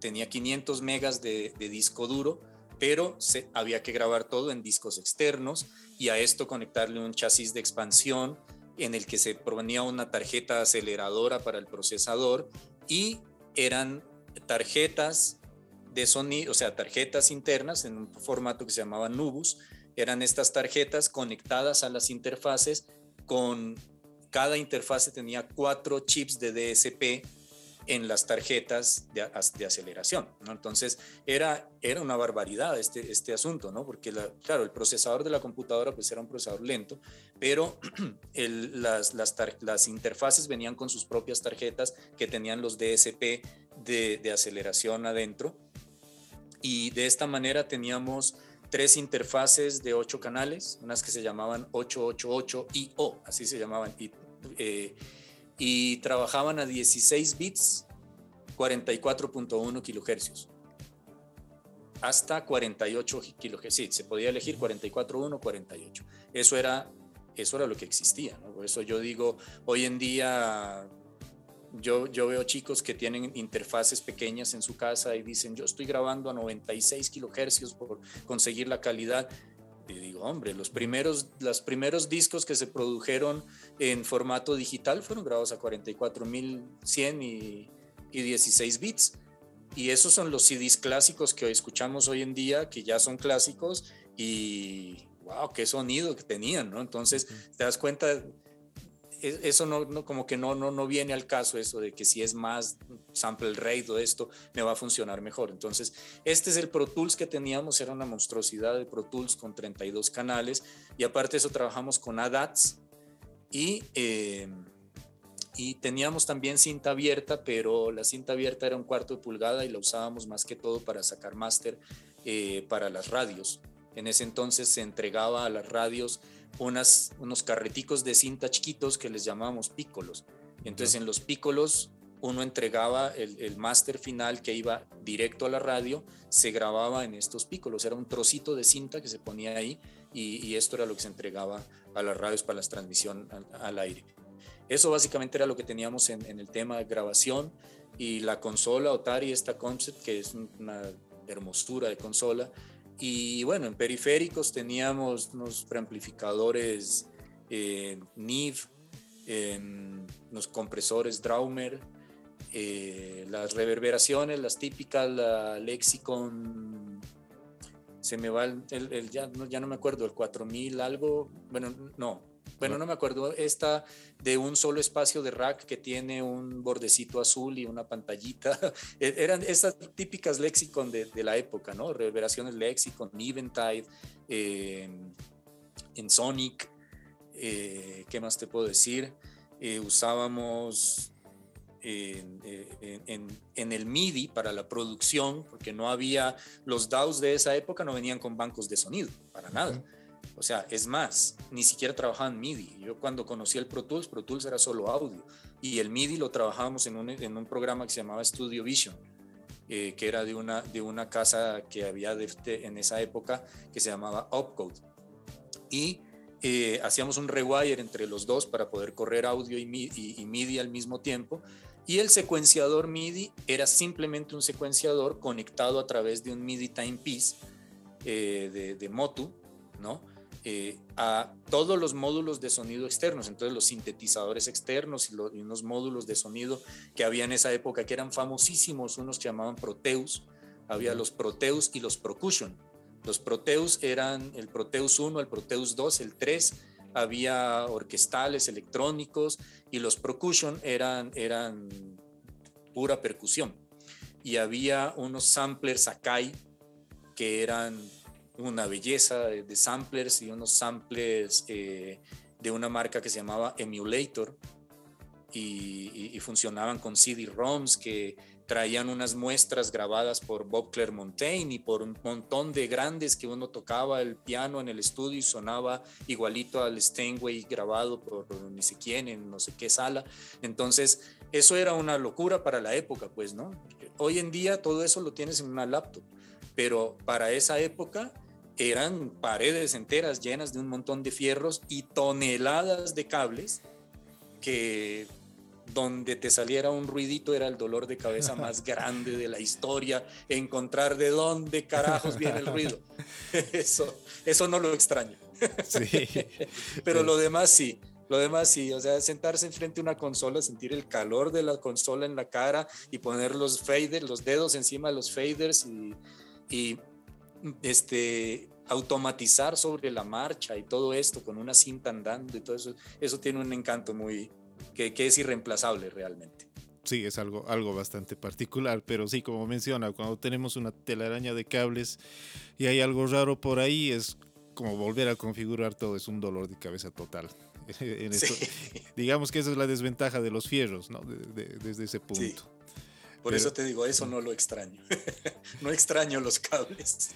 tenía 500 megas de, disco duro, pero se, había que grabar todo en discos externos y a esto conectarle un chasis de expansión en el que se provenía una tarjeta aceleradora para el procesador y eran tarjetas de sonido, o sea, tarjetas internas en un formato que se llamaba Nubus. Eran estas tarjetas conectadas a las interfaces con cada interfase tenía cuatro chips de DSP en las tarjetas de, aceleración. Entonces era, era una barbaridad este, este asunto, ¿no? porque claro, el procesador de la computadora pues era un procesador lento, pero las, las, interfaces venían con sus propias tarjetas que tenían los DSP de, aceleración adentro. Y de esta manera teníamos tres interfaces de ocho canales, unas que se llamaban 888IO, así se llamaban, eh, y trabajaban a 16 bits, 44.1 kilohercios, hasta 48 kilohercios. Sí, se podía elegir 44.1, 48. Eso era, eso era lo que existía. Eso yo digo, hoy en día yo, yo veo chicos que tienen interfaces pequeñas en su casa y dicen, yo estoy grabando a 96 kilohercios por conseguir la calidad. Y digo, hombre, los primeros, los primeros discos que se produjeron en formato digital fueron grabados a 44.100 y, y 16 bits. Y esos son los CDs clásicos que hoy escuchamos hoy en día, que ya son clásicos y wow, qué sonido que tenían, ¿no? Entonces, te das cuenta eso no, como que no, no, no viene al caso eso de que si es más sample rate o esto me va a funcionar mejor. Entonces, este es el Pro Tools que teníamos, era una monstruosidad de Pro Tools con 32 canales y aparte de eso trabajamos con ADATs y, em, y teníamos también cinta abierta, pero la cinta abierta era un cuarto de pulgada y la usábamos más que todo para sacar máster eh, para las radios. En ese entonces se entregaba a las radios unas, unos carreticos de cinta chiquitos que les llamábamos pícolos. Entonces en los pícolos uno entregaba el, el máster final que iba directo a la radio, se grababa en estos pícolos, era un trocito de cinta que se ponía ahí y, esto era lo que se entregaba a las radios para la transmisión al, aire. Eso básicamente era lo que teníamos en, en, el tema de grabación y la consola Otari, esta Concept, que es una hermosura de consola, y bueno, en periféricos teníamos unos preamplificadores eh, NIV, eh, unos compresores Draumer, eh, las reverberaciones, las típicas, la Lexicon, se me va el, ya, no, ya no me acuerdo, el 4000 algo, bueno, no, bueno, no me acuerdo, esta de un solo espacio de rack que tiene un bordecito azul y una pantallita. E-, eran estas típicas Lexicon de, la época, ¿no? Reverberaciones Lexicon, Eventide, en Sonic, eh, ¿qué más te puedo decir? Eh, usábamos en, en, el MIDI para la producción, porque no había, los DAWs de esa época no venían con bancos de sonido, para nada. O sea, es más, ni siquiera trabajaba en MIDI. Yo cuando conocí el Pro Tools, Pro Tools era solo audio. Y el MIDI lo trabajábamos en un, en un programa que se llamaba Studio Vision, eh, que era de una, de una casa que había en esa época que se llamaba Opcode. Y eh, hacíamos un rewire entre los dos para poder correr audio y MIDI, al mismo tiempo. Y el secuenciador MIDI era simplemente un secuenciador conectado a través de un MIDI timepiece eh, de, de Motu, ¿no? Eh, a todos los módulos de sonido externos, entonces los sintetizadores externos y, unos módulos de sonido que había en esa época que eran famosísimos, unos que llamaban Proteus, había los Proteus y los Procussion. Los Proteus eran el Proteus 1, el Proteus 2, el 3, había orquestales, electrónicos y los Procussion eran, eran pura percusión. Y había unos samplers Akai que eran una belleza de, samplers y unos samplers eh, de una marca que se llamaba Emulator y, funcionaban con CD-ROMs que traían unas muestras grabadas por Bob Clermontaine y por un montón de grandes que uno tocaba el piano en el estudio y sonaba igualito al Steinway grabado por ni sé quién en no sé qué sala. Entonces, eso era una locura para la época, pues, ¿no? Hoy en día todo eso lo tienes en una laptop, pero para esa época eran paredes enteras llenas de un montón de fierros y toneladas de cables que donde te saliera un ruidito era el dolor de cabeza más grande de la historia, encontrar de dónde carajos viene el ruido. Eso, eso no lo extraño. Sí. Pero lo demás sí, lo demás sí, o sea, sentarse enfrente a una consola, sentir el calor de la consola en la cara y poner los faders, los dedos encima de los faders y, y este, automatizar sobre la marcha y todo esto con una cinta andando y todo eso, eso tiene un encanto muy, que, que es irreemplazable realmente. Sí, es algo, algo bastante particular, pero sí, como menciona, cuando tenemos una telaraña de cables y hay algo raro por ahí, es como volver a configurar todo, es un dolor de cabeza total. digamos que esa es la desventaja de los fierros, ¿no? desde ese punto. Por eso te digo, eso no lo extraño. no extraño los cables.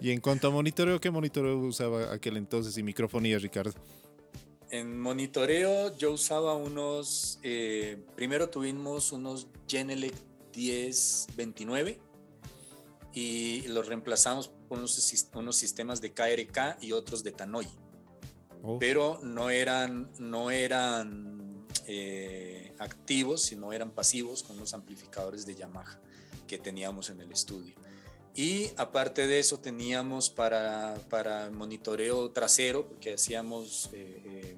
y en cuanto a monitoreo, ¿qué monitoreo usaba aquel entonces y microfonía, Ricardo? En monitoreo yo usaba unos, eh, primero tuvimos unos Genelec 1029 y los reemplazamos por unos, unos sistemas de KRK y otros de Tannoy. Oh. Pero no eran, no eran eh, activos, sino eran pasivos con los amplificadores de Yamaha que teníamos en el estudio. Y aparte de eso teníamos para, para monitoreo trasero, porque hacíamos eh, eh,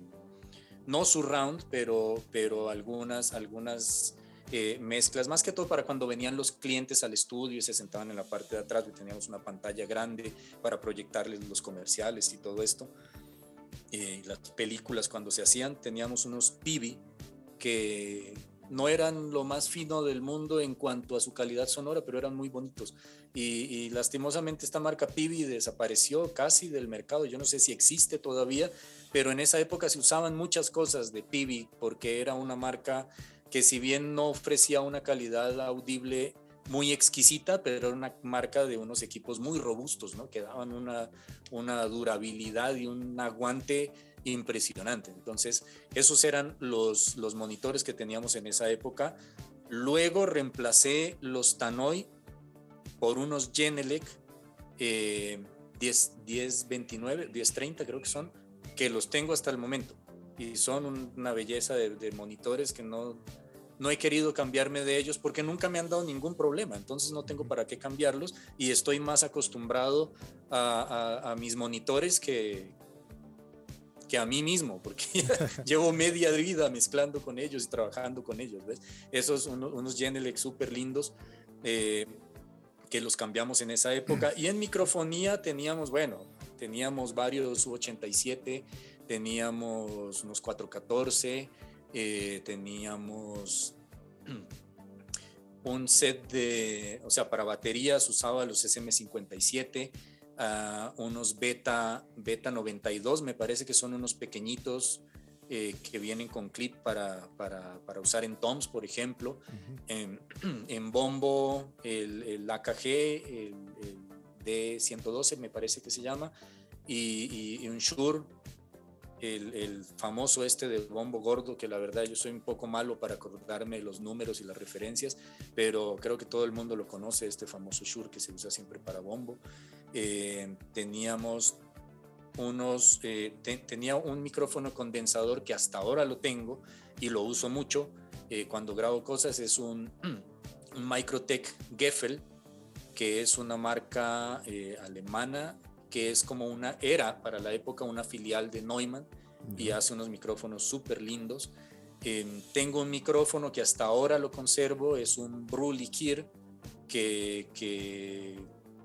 no surround, pero, pero algunas, algunas eh, mezclas, más que todo para cuando venían los clientes al estudio y se sentaban en la parte de atrás y teníamos una pantalla grande para proyectarles los comerciales y todo esto. las películas cuando se hacían, teníamos unos PIBI que no eran lo más fino del mundo en cuanto a su calidad sonora, pero eran muy bonitos. Y, lastimosamente esta marca Pibi desapareció casi del mercado. Yo no sé si existe todavía, pero en esa época se usaban muchas cosas de Pibi porque era una marca que si bien no ofrecía una calidad audible muy exquisita, pero era una marca de unos equipos muy robustos, ¿no? que daban una, una durabilidad y un aguante impresionante. Entonces, esos eran los, los monitores que teníamos en esa época. Luego reemplacé los Tannoy por unos Genelec eh, 10, 1029, 1030 creo que son, que los tengo hasta el momento. Y son una belleza de, monitores que no, no he querido cambiarme de ellos porque nunca me han dado ningún problema, entonces no tengo para qué cambiarlos y estoy más acostumbrado a mis monitores que, que a mí mismo, porque llevo media vida mezclando con ellos y trabajando con ellos, ¿ves? Esos unos, unos Genelec súper lindos eh, que los cambiamos en esa época. Y en microfonía teníamos, bueno, teníamos varios U87, teníamos unos 414, eh, teníamos un set de, o sea, para baterías usaba los SM57, unos beta, beta 92, me parece que son unos pequeñitos eh, que vienen con clip para, para, para, usar en toms, por ejemplo. en, en, bombo, el, el AKG, el, D112 me parece que se llama, y, y un Shure, el, el, famoso este del bombo gordo, que la verdad yo soy un poco malo para acordarme los números y las referencias, pero creo que todo el mundo lo conoce, este famoso Shure que se usa siempre para bombo. Eh, teníamos unos, eh, te, tenía un micrófono condensador que hasta ahora lo tengo y lo uso mucho eh, cuando grabo cosas, es un, un Microtech Geffel, que es una marca alemana que es como una, era para la época una filial de Neumann y hace unos micrófonos súper lindos. Eh, tengo un micrófono que hasta ahora lo conservo, es un Brulikir, que, que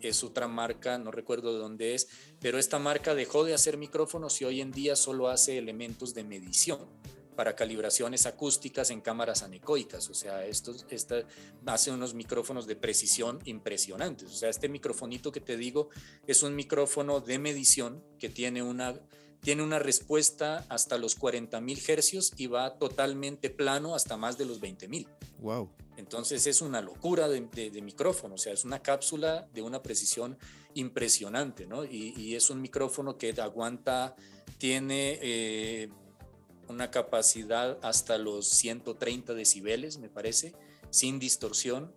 es otra marca, no recuerdo de dónde es, pero esta marca dejó de hacer micrófonos y hoy en día solo hace elementos de medición para calibraciones acústicas en cámaras anecoicas. O sea, estos, esta, hace unos micrófonos de precisión impresionantes. O sea, este microfonito que te digo es un micrófono de medición que tiene una, tiene una respuesta hasta los 40.000 hercios y va totalmente plano hasta más de los 20.000. Wow. Entonces es una locura de, de, de, micrófono, o sea, es una cápsula de una precisión impresionante, ¿no? Y, y es un micrófono que aguanta, tiene... Eh, una capacidad hasta los 130 decibeles, me parece, sin distorsión.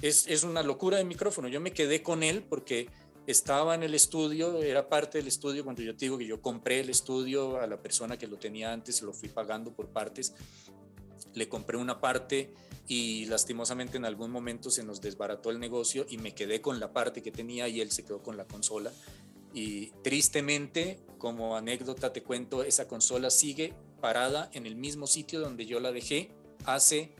Es, es, una locura de micrófono. Yo me quedé con él porque estaba en el estudio, era parte del estudio cuando yo te digo que yo compré el estudio a la persona que lo tenía antes, lo fui pagando por partes. Le compré una parte y lastimosamente en algún momento se nos desbarató el negocio y me quedé con la parte que tenía y él se quedó con la consola. Y tristemente, como anécdota te cuento, esa consola sigue parada en el mismo sitio donde yo la dejé hace,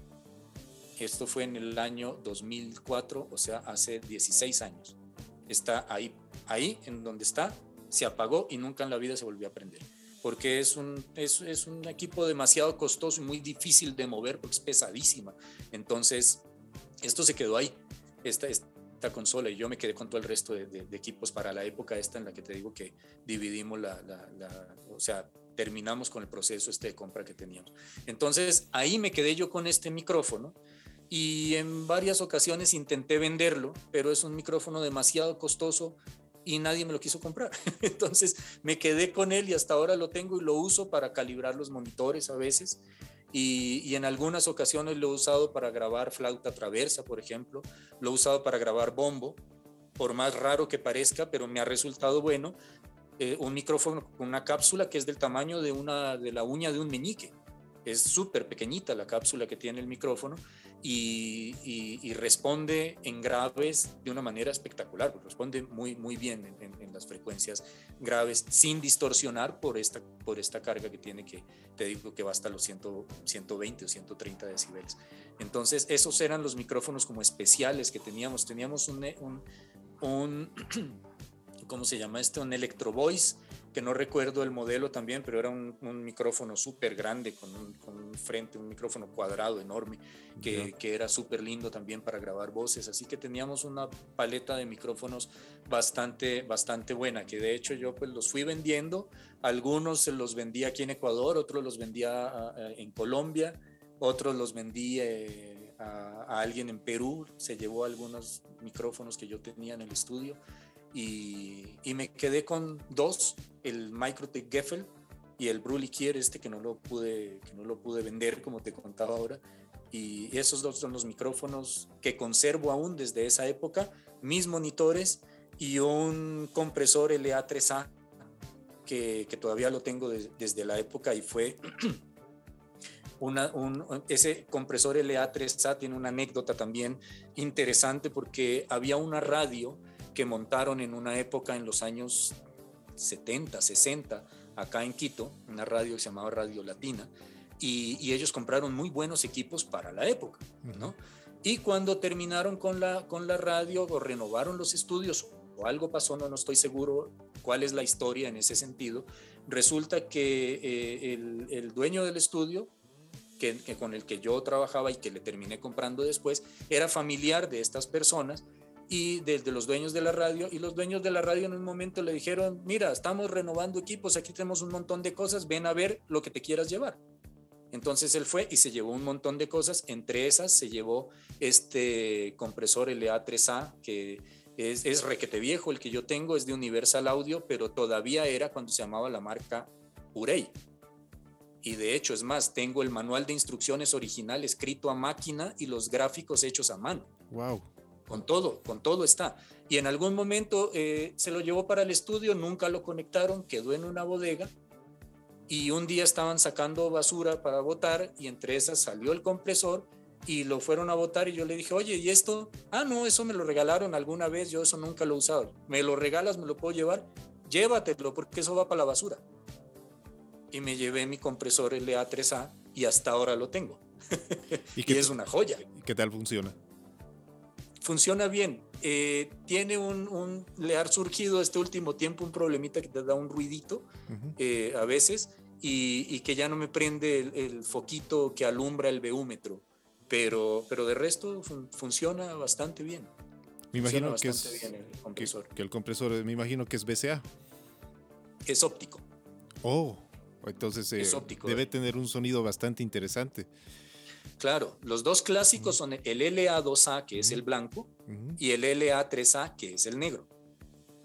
esto fue en el año 2004, o sea, hace 16 años. Está ahí, ahí en donde está, se apagó y nunca en la vida se volvió a prender. Porque es un, es, es un equipo demasiado costoso y muy difícil de mover porque es pesadísima. Entonces, esto se quedó ahí, esta, esta consola, y yo me quedé con todo el resto de, equipos para la época esta en la que te digo que dividimos la, la, la o sea, terminamos con el proceso este de compra que teníamos. Entonces ahí me quedé yo con este micrófono y en varias ocasiones intenté venderlo, pero es un micrófono demasiado costoso y nadie me lo quiso comprar. Entonces me quedé con él y hasta ahora lo tengo y lo uso para calibrar los monitores a veces. Y, en algunas ocasiones lo he usado para grabar flauta traversa, por ejemplo, lo he usado para grabar bombo, por más raro que parezca, pero me ha resultado bueno eh, un micrófono con una cápsula que es del tamaño de, una, de la uña de un meñique. Es súper pequeñita la cápsula que tiene el micrófono y, responde en graves de una manera espectacular, responde muy, muy bien en, las frecuencias graves sin distorsionar por esta, por esta carga que tiene que, te digo que va hasta los 100, 120 o 130 decibeles. Entonces, esos eran los micrófonos como especiales que teníamos. Teníamos un, un, ¿cómo se llama esto? Un Electro Voice, que no recuerdo el modelo también, pero era un, un micrófono súper grande con un, con un, frente, un micrófono cuadrado enorme, que, que era súper lindo también para grabar voces. Así que teníamos una paleta de micrófonos bastante, bastante buena, que de hecho yo pues los fui vendiendo. Algunos se los vendí aquí en Ecuador, otros los vendía en Colombia, otros los vendí eh, a, a alguien en Perú, se llevó algunos micrófonos que yo tenía en el estudio y, me quedé con dos, el Microtech Geffel y el Brulikier este que no lo pude que no lo pude vender como te contaba ahora. Y esos dos son los micrófonos que conservo aún desde esa época, mis monitores y un compresor LA3A que, todavía lo tengo de, desde la época y fue un, ese compresor LA3A tiene una anécdota también interesante porque había una radio que montaron en una época en los años 70, 60, acá en Quito, una radio que se llamaba Radio Latina, y, y ellos compraron muy buenos equipos para la época, ¿no? Y cuando terminaron con la, con la radio o renovaron los estudios o algo pasó, no, no estoy seguro cuál es la historia en ese sentido, resulta que eh, el, el, dueño del estudio, que, que con el que yo trabajaba y que le terminé comprando después, era familiar de estas personas y desde los dueños de la radio y los dueños de la radio en un momento le dijeron, mira, estamos renovando equipos, aquí tenemos un montón de cosas, ven a ver lo que te quieras llevar. Entonces él fue y se llevó un montón de cosas, entre esas se llevó este compresor LA3A que, Es, es requete viejo el que yo tengo, es de Universal Audio, pero todavía era cuando se llamaba la marca Urey. Y de hecho, es más, tengo el manual de instrucciones original escrito a máquina y los gráficos hechos a mano. Wow. Con todo, con todo está. Y en algún momento eh, se lo llevó para el estudio, nunca lo conectaron, quedó en una bodega. Y un día estaban sacando basura para botar y entre esas salió el compresor y lo fueron a botar y yo le dije, oye, ¿y esto? Ah, no, eso me lo regalaron alguna vez, yo eso nunca lo he usado. ¿Me lo regalas, me lo puedo llevar? Llévatelo porque eso va para la basura. Y me llevé mi compresor LA3A y hasta ahora lo tengo. ¿Y, y es una joya. ¿Qué tal funciona? Funciona bien. Eh, tiene un, un, le ha surgido este último tiempo un problemita que te da un ruidito Ujú. eh, a veces y, y que ya no me prende el, el foquito que alumbra el beúmetro. Pero, pero de resto fun- funciona bastante bien. Me imagino que es bien el que, compresor. que el compresor, me imagino que es BCA. Es óptico. Oh, entonces eh, Es óptico, debe tener un sonido bastante interesante. Claro, los dos clásicos son el LA2A, que es el blanco, y el LA3A, que es el negro.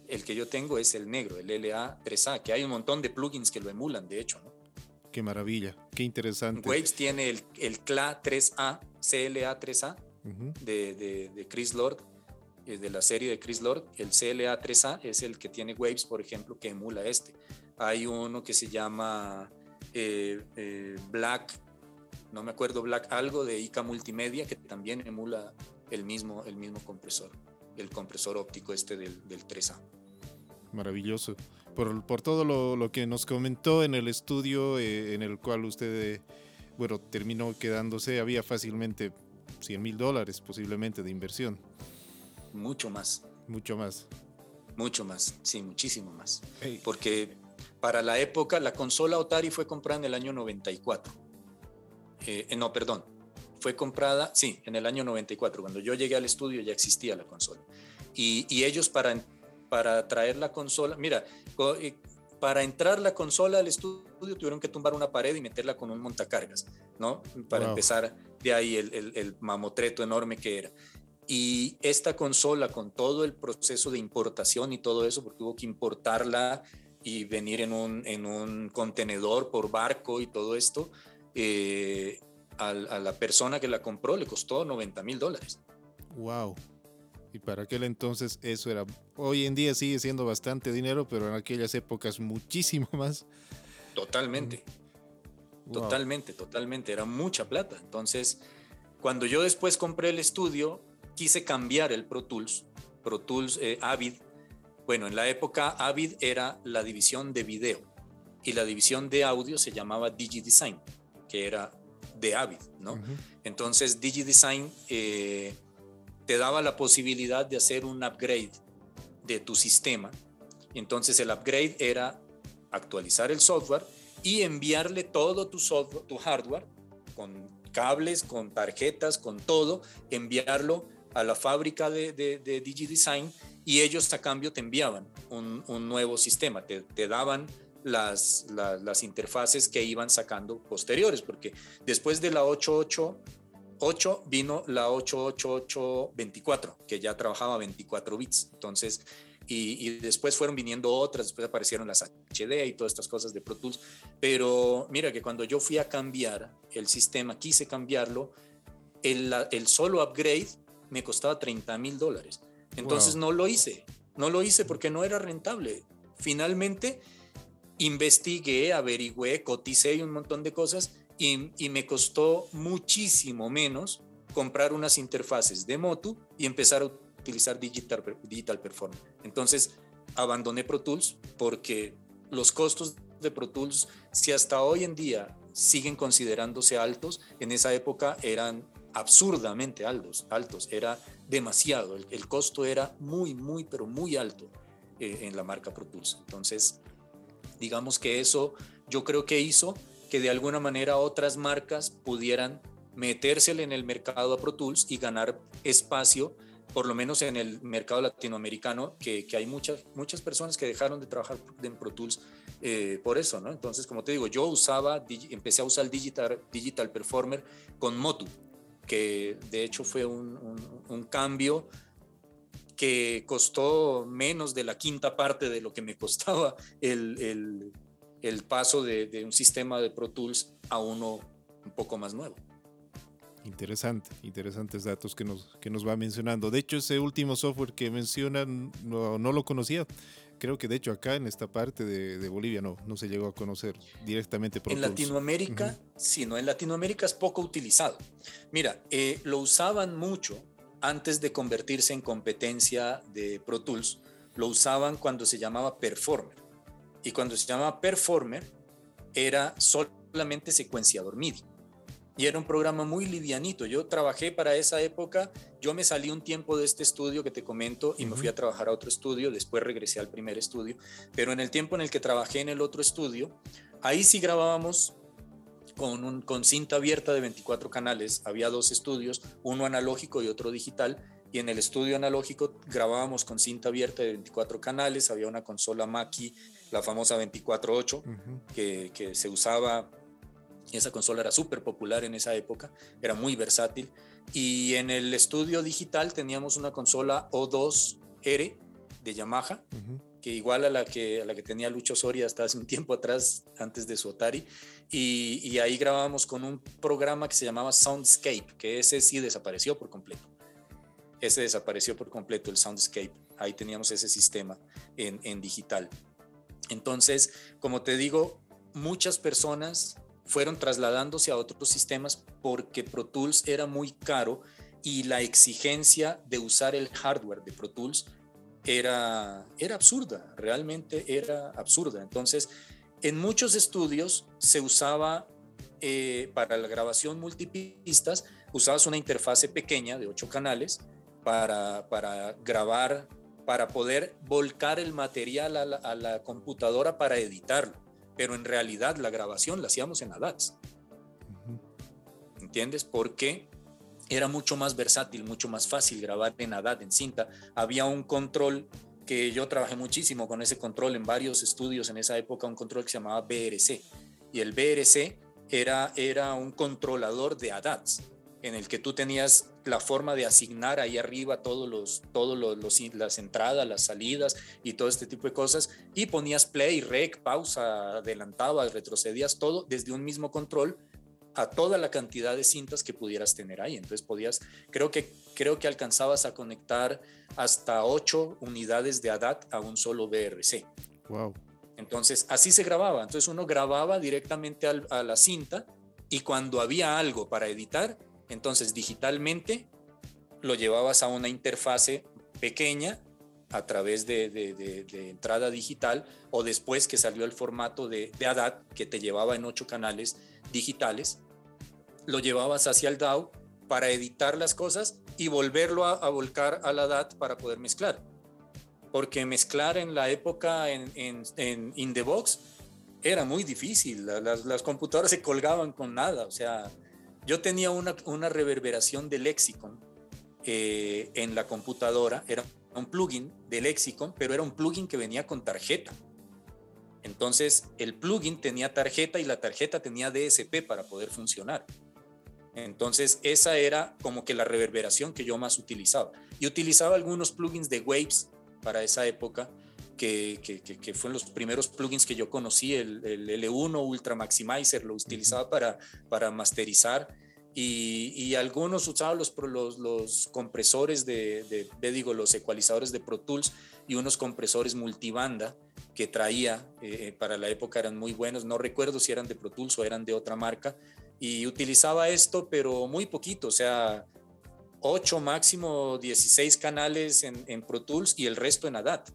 El que yo tengo es el negro, el LA3A, que hay un montón de plugins que lo emulan, de hecho. ¿no? Qué maravilla, qué interesante. Waves tiene el, el CLA3A, CLA3A Ujú. de, de- de Chris Lord, eh, de la serie de Chris Lord. El CLA3A es el que tiene Waves, por ejemplo, que emula este. Hay uno que se llama eh, eh, Black, no me acuerdo, Black algo de ICA Multimedia, que también emula el mismo, el mismo compresor, el compresor óptico este del, del 3A. Maravilloso. Por, por todo lo, lo que nos comentó en el estudio eh, en el cual usted, eh, bueno, terminó quedándose, había fácilmente 100 mil dólares posiblemente de inversión, Mucho más, mucho más. mucho más, sí, muchísimo más. Porque para la época la consola Otari fue comprada en el año 94. Eh, eh, no, perdón, fue comprada, sí, en el año 94. Cuando yo llegué al estudio ya existía la consola. Y, y ellos para, para traer la consola, mira, eh, para entrar la consola al estudio tuvieron que tumbar una pared y meterla con un montacargas, ¿no? Para Wow. empezar de ahí el, el- el mamotreto enorme que era. Y esta consola con todo el proceso de importación y todo eso, porque hubo que importarla y venir en un, en un contenedor por barco y todo esto, eh, a, la persona que la compró le costó 90 mil dólares. wow. Y para aquel entonces eso era, hoy en día sigue siendo bastante dinero, pero en aquellas épocas muchísimo más. Totalmente, Wow. totalmente, totalmente. Era mucha plata. Entonces, cuando yo después compré el estudio, quise cambiar el Pro Tools, Pro Tools eh, Avid. Bueno, en la época Avid era la división de video y la división de audio se llamaba DigiDesign, que era de Avid, ¿no? Entonces DigiDesign eh, te daba la posibilidad de hacer un upgrade de tu sistema. Entonces el upgrade era actualizar el software y enviarle todo tu software, tu hardware, con cables, con tarjetas, con todo, enviarlo a la fábrica de, de, de DigiDesign y ellos a cambio te enviaban un, un nuevo sistema, te, te daban las, la- las interfaces que iban sacando posteriores, porque después de la 888 vino la 88824, que ya trabajaba 24 bits. Entonces, y, y después fueron viniendo otras, después aparecieron las HD y todas estas cosas de Pro Tools. Pero mira que cuando yo fui a cambiar el sistema, quise cambiarlo, el, el solo upgrade me costaba 30 mil dólares. Entonces Wow. no lo hice, no lo hice porque no era rentable. Finalmente investigué, averigüé, coticé y un montón de cosas y, y me costó muchísimo menos comprar unas interfaces de Motu y empezar a utilizar Digital, Digital Performer. Entonces abandoné Pro Tools porque los costos de Pro Tools, si hasta hoy en día siguen considerándose altos, en esa época eran absurdamente altos, altos era demasiado, el, el costo era muy, muy, pero muy alto eh, en la marca Pro Tools. Entonces, digamos que eso yo creo que hizo que de alguna manera otras marcas pudieran metérsele en el mercado a Pro Tools y ganar espacio, por lo menos en el mercado latinoamericano, que, que hay muchas, muchas personas que dejaron de trabajar en Pro Tools eh, por eso, ¿no? Entonces, como te digo, yo usaba, empecé a usar Digital, Digital Performer con Motu, que de hecho fue un cambio que costó menos de la quinta parte de lo que me costaba el, el, el paso de, de, un sistema de Pro Tools a uno un poco más nuevo. Interesante, interesantes datos que nos, que nos va mencionando. De hecho, ese último software que mencionan no, no lo conocía. Creo que de hecho acá en esta parte de, de Bolivia no, no se llegó a conocer directamente Pro En Tools. Latinoamérica, uh -huh. sí, no, en Latinoamérica es poco utilizado. Mira, eh, lo usaban mucho antes de convertirse en competencia de Pro Tools, lo usaban cuando se llamaba Performer. Y cuando se llamaba Performer, era solamente secuenciador MIDI. Y era un programa muy livianito. Yo trabajé para esa época, yo me salí un tiempo de este estudio que te comento y uh -huh. me fui a trabajar a otro estudio, después regresé al primer estudio, pero en el tiempo en el que trabajé en el otro estudio, ahí sí grabábamos con, un, con cinta abierta de 24 canales. Había dos estudios, uno analógico y otro digital. Y en el estudio analógico grabábamos con cinta abierta de 24 canales. Había una consola Mackie, la famosa 24.8, uh -huh. que, que se usaba. Esa consola era súper popular en esa época, era muy versátil. Y en el estudio digital teníamos una consola O2R de Yamaha, uh -huh. que igual a la que, a la que tenía Lucho Soria hasta hace un tiempo atrás, antes de su Atari. Y, ahí grabábamos con un programa que se llamaba Soundscape, que ese sí desapareció por completo. Ese desapareció por completo, el Soundscape. Ahí teníamos ese sistema en, en digital. Entonces, como te digo, muchas personas fueron trasladándose a otros sistemas porque Pro Tools era muy caro y la exigencia de usar el hardware de Pro Tools era, era absurda, realmente era absurda. Entonces, en muchos estudios se usaba eh, para la grabación multipistas, usabas una interfase pequeña de ocho canales para, para grabar, para poder volcar el material a la, la, computadora para editarlo. Pero en realidad la grabación la hacíamos en ADATS. ¿Entiendes? Porque era mucho más versátil, mucho más fácil grabar en ADAT, en cinta. Había un control que yo trabajé muchísimo con ese control en varios estudios en esa época, un control que se llamaba BRC. Y el BRC era, era un controlador de ADATs, en el que tú tenías la forma de asignar ahí arriba todos los, todos los, los, las entradas, las salidas y todo este tipo de cosas, y ponías play, rec, pausa, adelantabas, retrocedías todo desde un mismo control a toda la cantidad de cintas que pudieras tener ahí. Entonces podías, creo que, creo que alcanzabas a conectar hasta ocho unidades de ADAT a un solo BRC. Wow. Entonces así se grababa. Entonces uno grababa directamente al, a la cinta y cuando había algo para editar, entonces digitalmente lo llevabas a una interfase pequeña a través de, de, de, de, entrada digital o después que salió el formato de, ADAT que te llevaba en ocho canales digitales, lo llevabas hacia el DAW para editar las cosas y volverlo a, volcar a la DAT para poder mezclar. Porque mezclar en la época en, In the Box era muy difícil, las, las computadoras se colgaban con nada, o sea, yo tenía una, una reverberación de Lexicon eh, en la computadora, era un plugin de Lexicon, pero era un plugin que venía con tarjeta. Entonces, el plugin tenía tarjeta y la tarjeta tenía DSP para poder funcionar. Entonces, esa era como que la reverberación que yo más utilizaba. Y utilizaba algunos plugins de Waves para esa época, que, que, que, que fueron los primeros plugins que yo conocí, el, el L1 Ultra Maximizer, lo utilizaba para, para masterizar. Y, y, algunos usaban los, los, los compresores de, de, de, digo, los ecualizadores de Pro Tools y unos compresores multibanda que traía eh, para la época eran muy buenos. No recuerdo si eran de Pro Tools o eran de otra marca. Y utilizaba esto, pero muy poquito, o sea, 8 máximo 16 canales en, en Pro Tools y el resto en ADAT.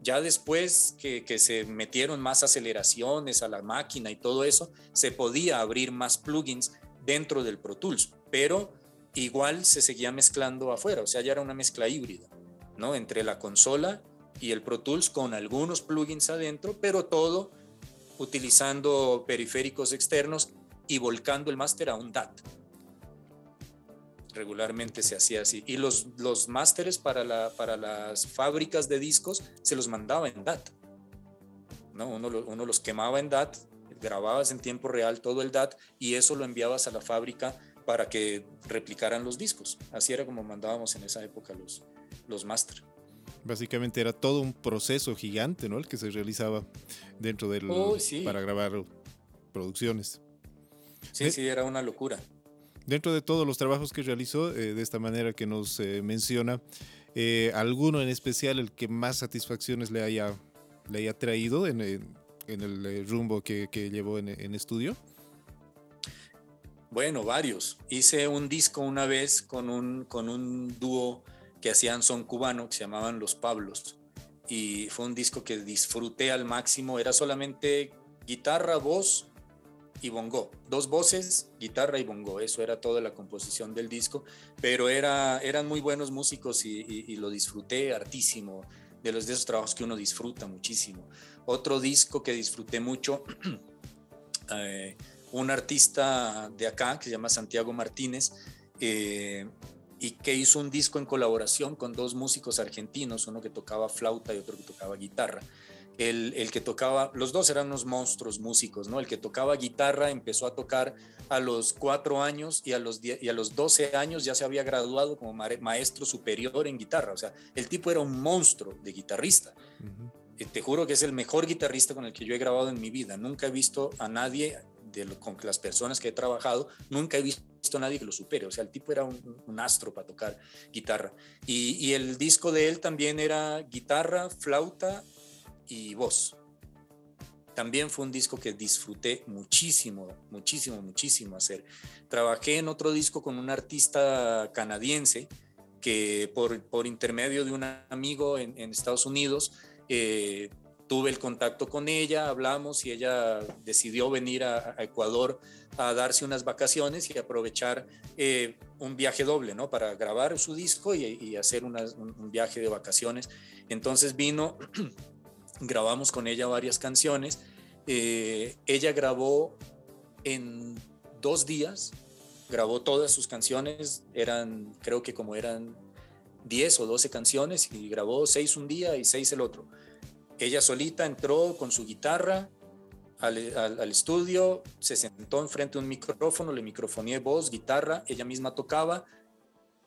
Ya después que, que, se metieron más aceleraciones a la máquina y todo eso, se podía abrir más plugins dentro del Pro Tools, pero igual se seguía mezclando afuera, o sea, ya era una mezcla híbrida, ¿no? Entre la consola y el Pro Tools con algunos plugins adentro, pero todo utilizando periféricos externos y volcando el máster a un DAT. Regularmente se hacía así. Y los, los másteres para, la, para las fábricas de discos se los mandaba en DAT. ¿no? Uno, uno los quemaba en DAT grababas en tiempo real todo el DAT y eso lo enviabas a la fábrica para que replicaran los discos. Así era como mandábamos en esa época los, los máster. Básicamente era todo un proceso gigante, ¿no? El que se realizaba dentro del Oh, sí. para grabar producciones. Sí, De- sí, era una locura. Dentro de todos los trabajos que realizó, eh, de esta manera que nos eh, menciona, eh, ¿alguno en especial el que más satisfacciones le haya, le haya traído en, en- en el eh, rumbo que, que llevó en, en estudio? Bueno, varios. Hice un disco una vez con un, con un dúo que hacían son cubano, que se llamaban Los Pablos. Y fue un disco que disfruté al máximo. Era solamente guitarra, voz y bongo. Dos voces, guitarra y bongo. Eso era toda la composición del disco. Pero era, eran muy buenos músicos y, lo disfruté hartísimo. De los de esos trabajos que uno disfruta muchísimo. Otro disco que disfruté mucho. eh, un artista de acá que se llama Santiago Martínez eh, y que hizo un disco en colaboración con dos músicos argentinos, uno que tocaba flauta y otro que tocaba guitarra. El, el que tocaba, los dos eran unos monstruos músicos, ¿no? El que tocaba guitarra empezó a tocar a los cuatro años y a los, die- y a los 12 años ya se había graduado como maestro superior en guitarra. O sea, el tipo era un monstruo de guitarrista. Eh, Te juro que es el mejor guitarrista con el que yo he grabado en mi vida. Nunca he visto a nadie de lo- con las personas que he trabajado, nunca he visto a nadie que lo supere. O sea, el tipo era un, un astro para tocar guitarra. Y, y el disco de él también era guitarra, flauta y voz. También fue un disco que disfruté muchísimo, muchísimo, muchísimo hacer. Trabajé en otro disco con un artista canadiense que por, por intermedio de un amigo en, Estados Unidos eh, tuve el contacto con ella, hablamos y ella decidió venir a, Ecuador a darse unas vacaciones y aprovechar eh, un viaje doble, ¿no? Para grabar su disco y, hacer un viaje de vacaciones. Entonces vino, grabamos con ella varias canciones. eh, ella grabó en dos días, grabó todas sus canciones, eran, creo que como eran 10 o 12 canciones y grabó seis un día y seis el otro. Ella solita entró con su guitarra al, al- al estudio, se sentó enfrente de un micrófono, le microfoneé voz, guitarra, ella misma tocaba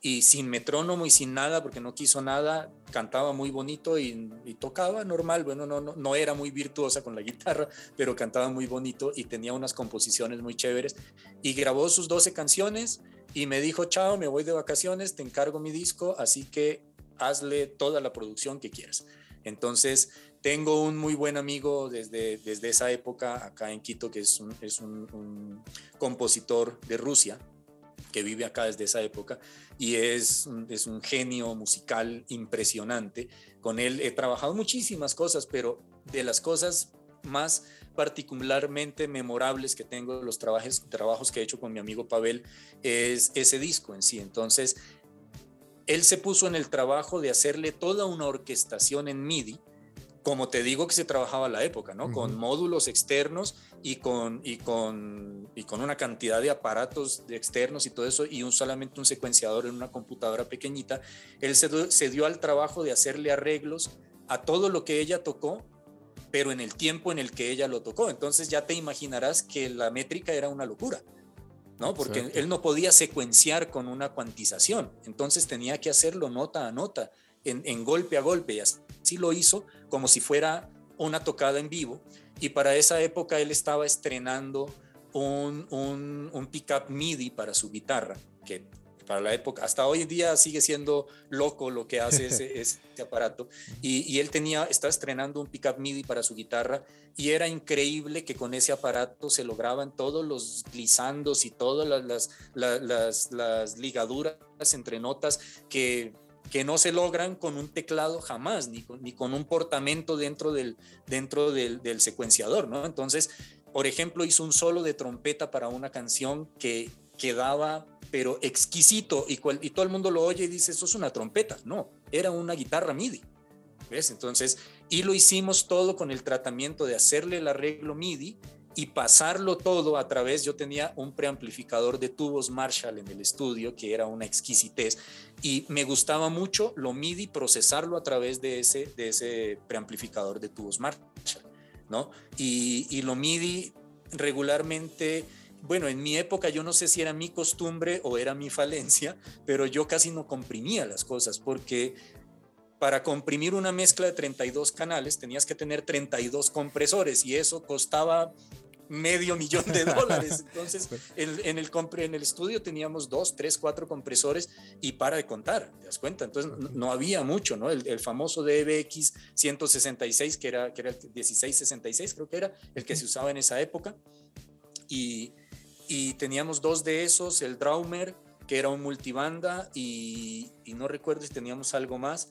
y sin metrónomo y sin nada, porque no quiso nada, cantaba muy bonito y, y tocaba normal. Bueno, no, no, no era muy virtuosa con la guitarra, pero cantaba muy bonito y tenía unas composiciones muy chéveres. Y grabó sus 12 canciones y me dijo, chao, me voy de vacaciones, te encargo mi disco, así que hazle toda la producción que quieras. Entonces, tengo un muy buen amigo desde, desde esa época acá en Quito, que es un, es un, un compositor de Rusia, que vive acá desde esa época y es, es un genio musical impresionante. Con él he trabajado muchísimas cosas, pero de las cosas más particularmente memorables que tengo los trabajos, trabajos que he hecho con mi amigo Pavel es ese disco en sí. Entonces, él se puso en el trabajo de hacerle toda una orquestación en MIDI, como te digo que se trabajaba la época, ¿no? Con módulos externos y con, y, con, y con una cantidad de aparatos externos y todo eso, y un, solamente un secuenciador en una computadora pequeñita. Él se, dio- se dio al trabajo de hacerle arreglos a todo lo que ella tocó, pero en el tiempo en el que ella lo tocó. Entonces ya te imaginarás que la métrica era una locura. ¿no? Porque Exacto. él no podía secuenciar con una cuantización, entonces tenía que hacerlo nota a nota, en, en golpe a golpe, y así lo hizo como si fuera una tocada en vivo. Y para esa época él estaba estrenando un, un, un pickup MIDI para su guitarra, que para la época, hasta hoy en día sigue siendo loco lo que hace ese, ese aparato. Y, y él tenía, estaba estrenando un pickup MIDI para su guitarra y era increíble que con ese aparato se lograban todos los glissandos y todas las, las, la- las, las ligaduras entre notas que, que no se logran con un teclado jamás, ni con, ni con un portamento dentro del, dentro del, secuenciador, ¿no? Entonces, por ejemplo, hizo un solo de trompeta para una canción que quedaba pero exquisito y, cual- y todo el mundo lo oye y dice, eso es una trompeta. No, era una guitarra MIDI. ¿Ves? Entonces, y lo hicimos todo con el tratamiento de hacerle el arreglo MIDI y pasarlo todo a través, yo tenía un preamplificador de tubos Marshall en el estudio que era una exquisitez y me gustaba mucho lo MIDI procesarlo a través de ese, de ese preamplificador de tubos Marshall, ¿no? Y, y lo MIDI regularmente, bueno, en mi época yo no sé si era mi costumbre o era mi falencia, pero yo casi no comprimía las cosas porque para comprimir una mezcla de 32 canales tenías que tener 32 compresores y eso costaba medio millón de dólares. Entonces, en, en, el, en el estudio teníamos dos, tres, cuatro compresores y para de contar, ¿te das cuenta? Entonces, no, no había mucho, ¿no? El, el, famoso DBX 166, que era, que era el 1666, creo que era el que se usaba en esa época. Y, y teníamos dos de esos, el Draumer, que era un multibanda, y, y no recuerdo si teníamos algo más.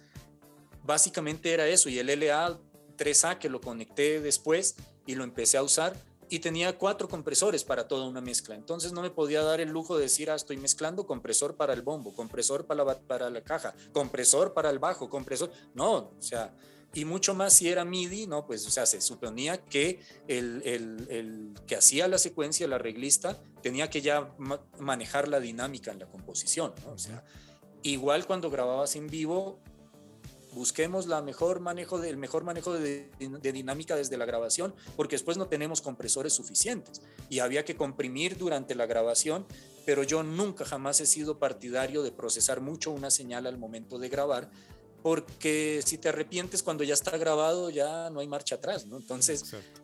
Básicamente era eso, y el LA 3A que lo conecté después y lo empecé a usar y tenía cuatro compresores para toda una mezcla. Entonces no me podía dar el lujo de decir, ah, estoy mezclando compresor para el bombo, compresor para la, para la caja, compresor para el bajo, compresor. No, o sea, y mucho más si era MIDI, ¿no? Pues, o sea, se suponía que el, el, el que hacía la secuencia, el arreglista, tenía que ya ma manejar la dinámica en la composición, ¿no? O sea, igual cuando grababas en vivo, busquemos la mejor manejo de, el mejor manejo de, dinámica desde la grabación, porque después no tenemos compresores suficientes y había que comprimir durante la grabación, pero yo nunca jamás he sido partidario de procesar mucho una señal al momento de grabar, porque si te arrepientes cuando ya está grabado, ya no hay marcha atrás, ¿no? Entonces, Exacto.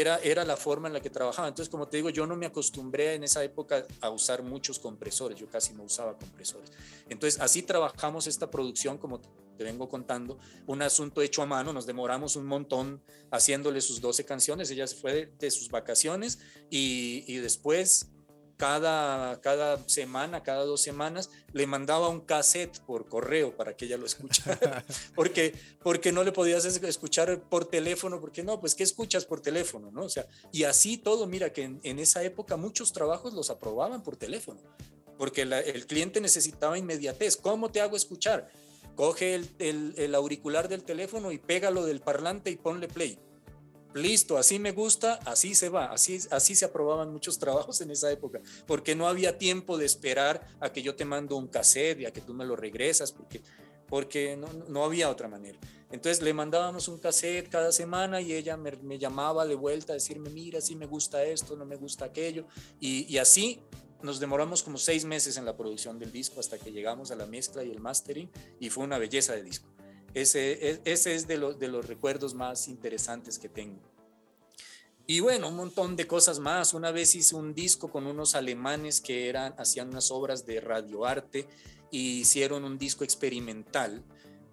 Era, era la forma en la que trabajaba. Entonces, como te digo, yo no me acostumbré en esa época a usar muchos compresores, yo casi no usaba compresores. Entonces, así trabajamos esta producción, como te vengo contando, un asunto hecho a mano, nos demoramos un montón haciéndole sus 12 canciones, ella se fue de, sus vacaciones y después cada, cada semana, cada dos semanas, le mandaba un cassette por correo para que ella lo escuchara, porque, porque no le podías escuchar por teléfono, porque no, pues ¿qué escuchas por teléfono? ¿no? O sea, y así todo, mira que en, en esa época muchos trabajos los aprobaban por teléfono, porque la, el cliente necesitaba inmediatez. ¿Cómo te hago escuchar? Coge el, el, el auricular del teléfono y pégalo del parlante y ponle play listo, así me gusta, así se va, así, así se aprobaban muchos trabajos en esa época, porque no había tiempo de esperar a que yo te mando un cassette y a que tú me lo regresas, porque, porque no, no había otra manera. Entonces le mandábamos un cassette cada semana y ella me, llamaba de vuelta a decirme, mira, sí me gusta esto, no me gusta aquello, y, y así nos demoramos como seis meses en la producción del disco hasta que llegamos a la mezcla y el mastering y fue una belleza de disco. Ese, ese es de, lo, de los recuerdos más interesantes que tengo. Y bueno, un montón de cosas más. Una vez hice un disco con unos alemanes que eran, hacían unas obras de radioarte y hicieron un disco experimental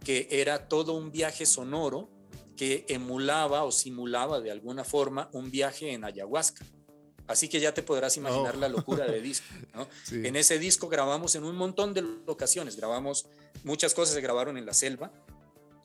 que era todo un viaje sonoro que emulaba o simulaba de alguna forma un viaje en ayahuasca. Así que ya te podrás imaginar oh. la locura de disco. ¿no? Sí. En ese disco grabamos en un montón de locaciones. Grabamos, muchas cosas se grabaron en la selva,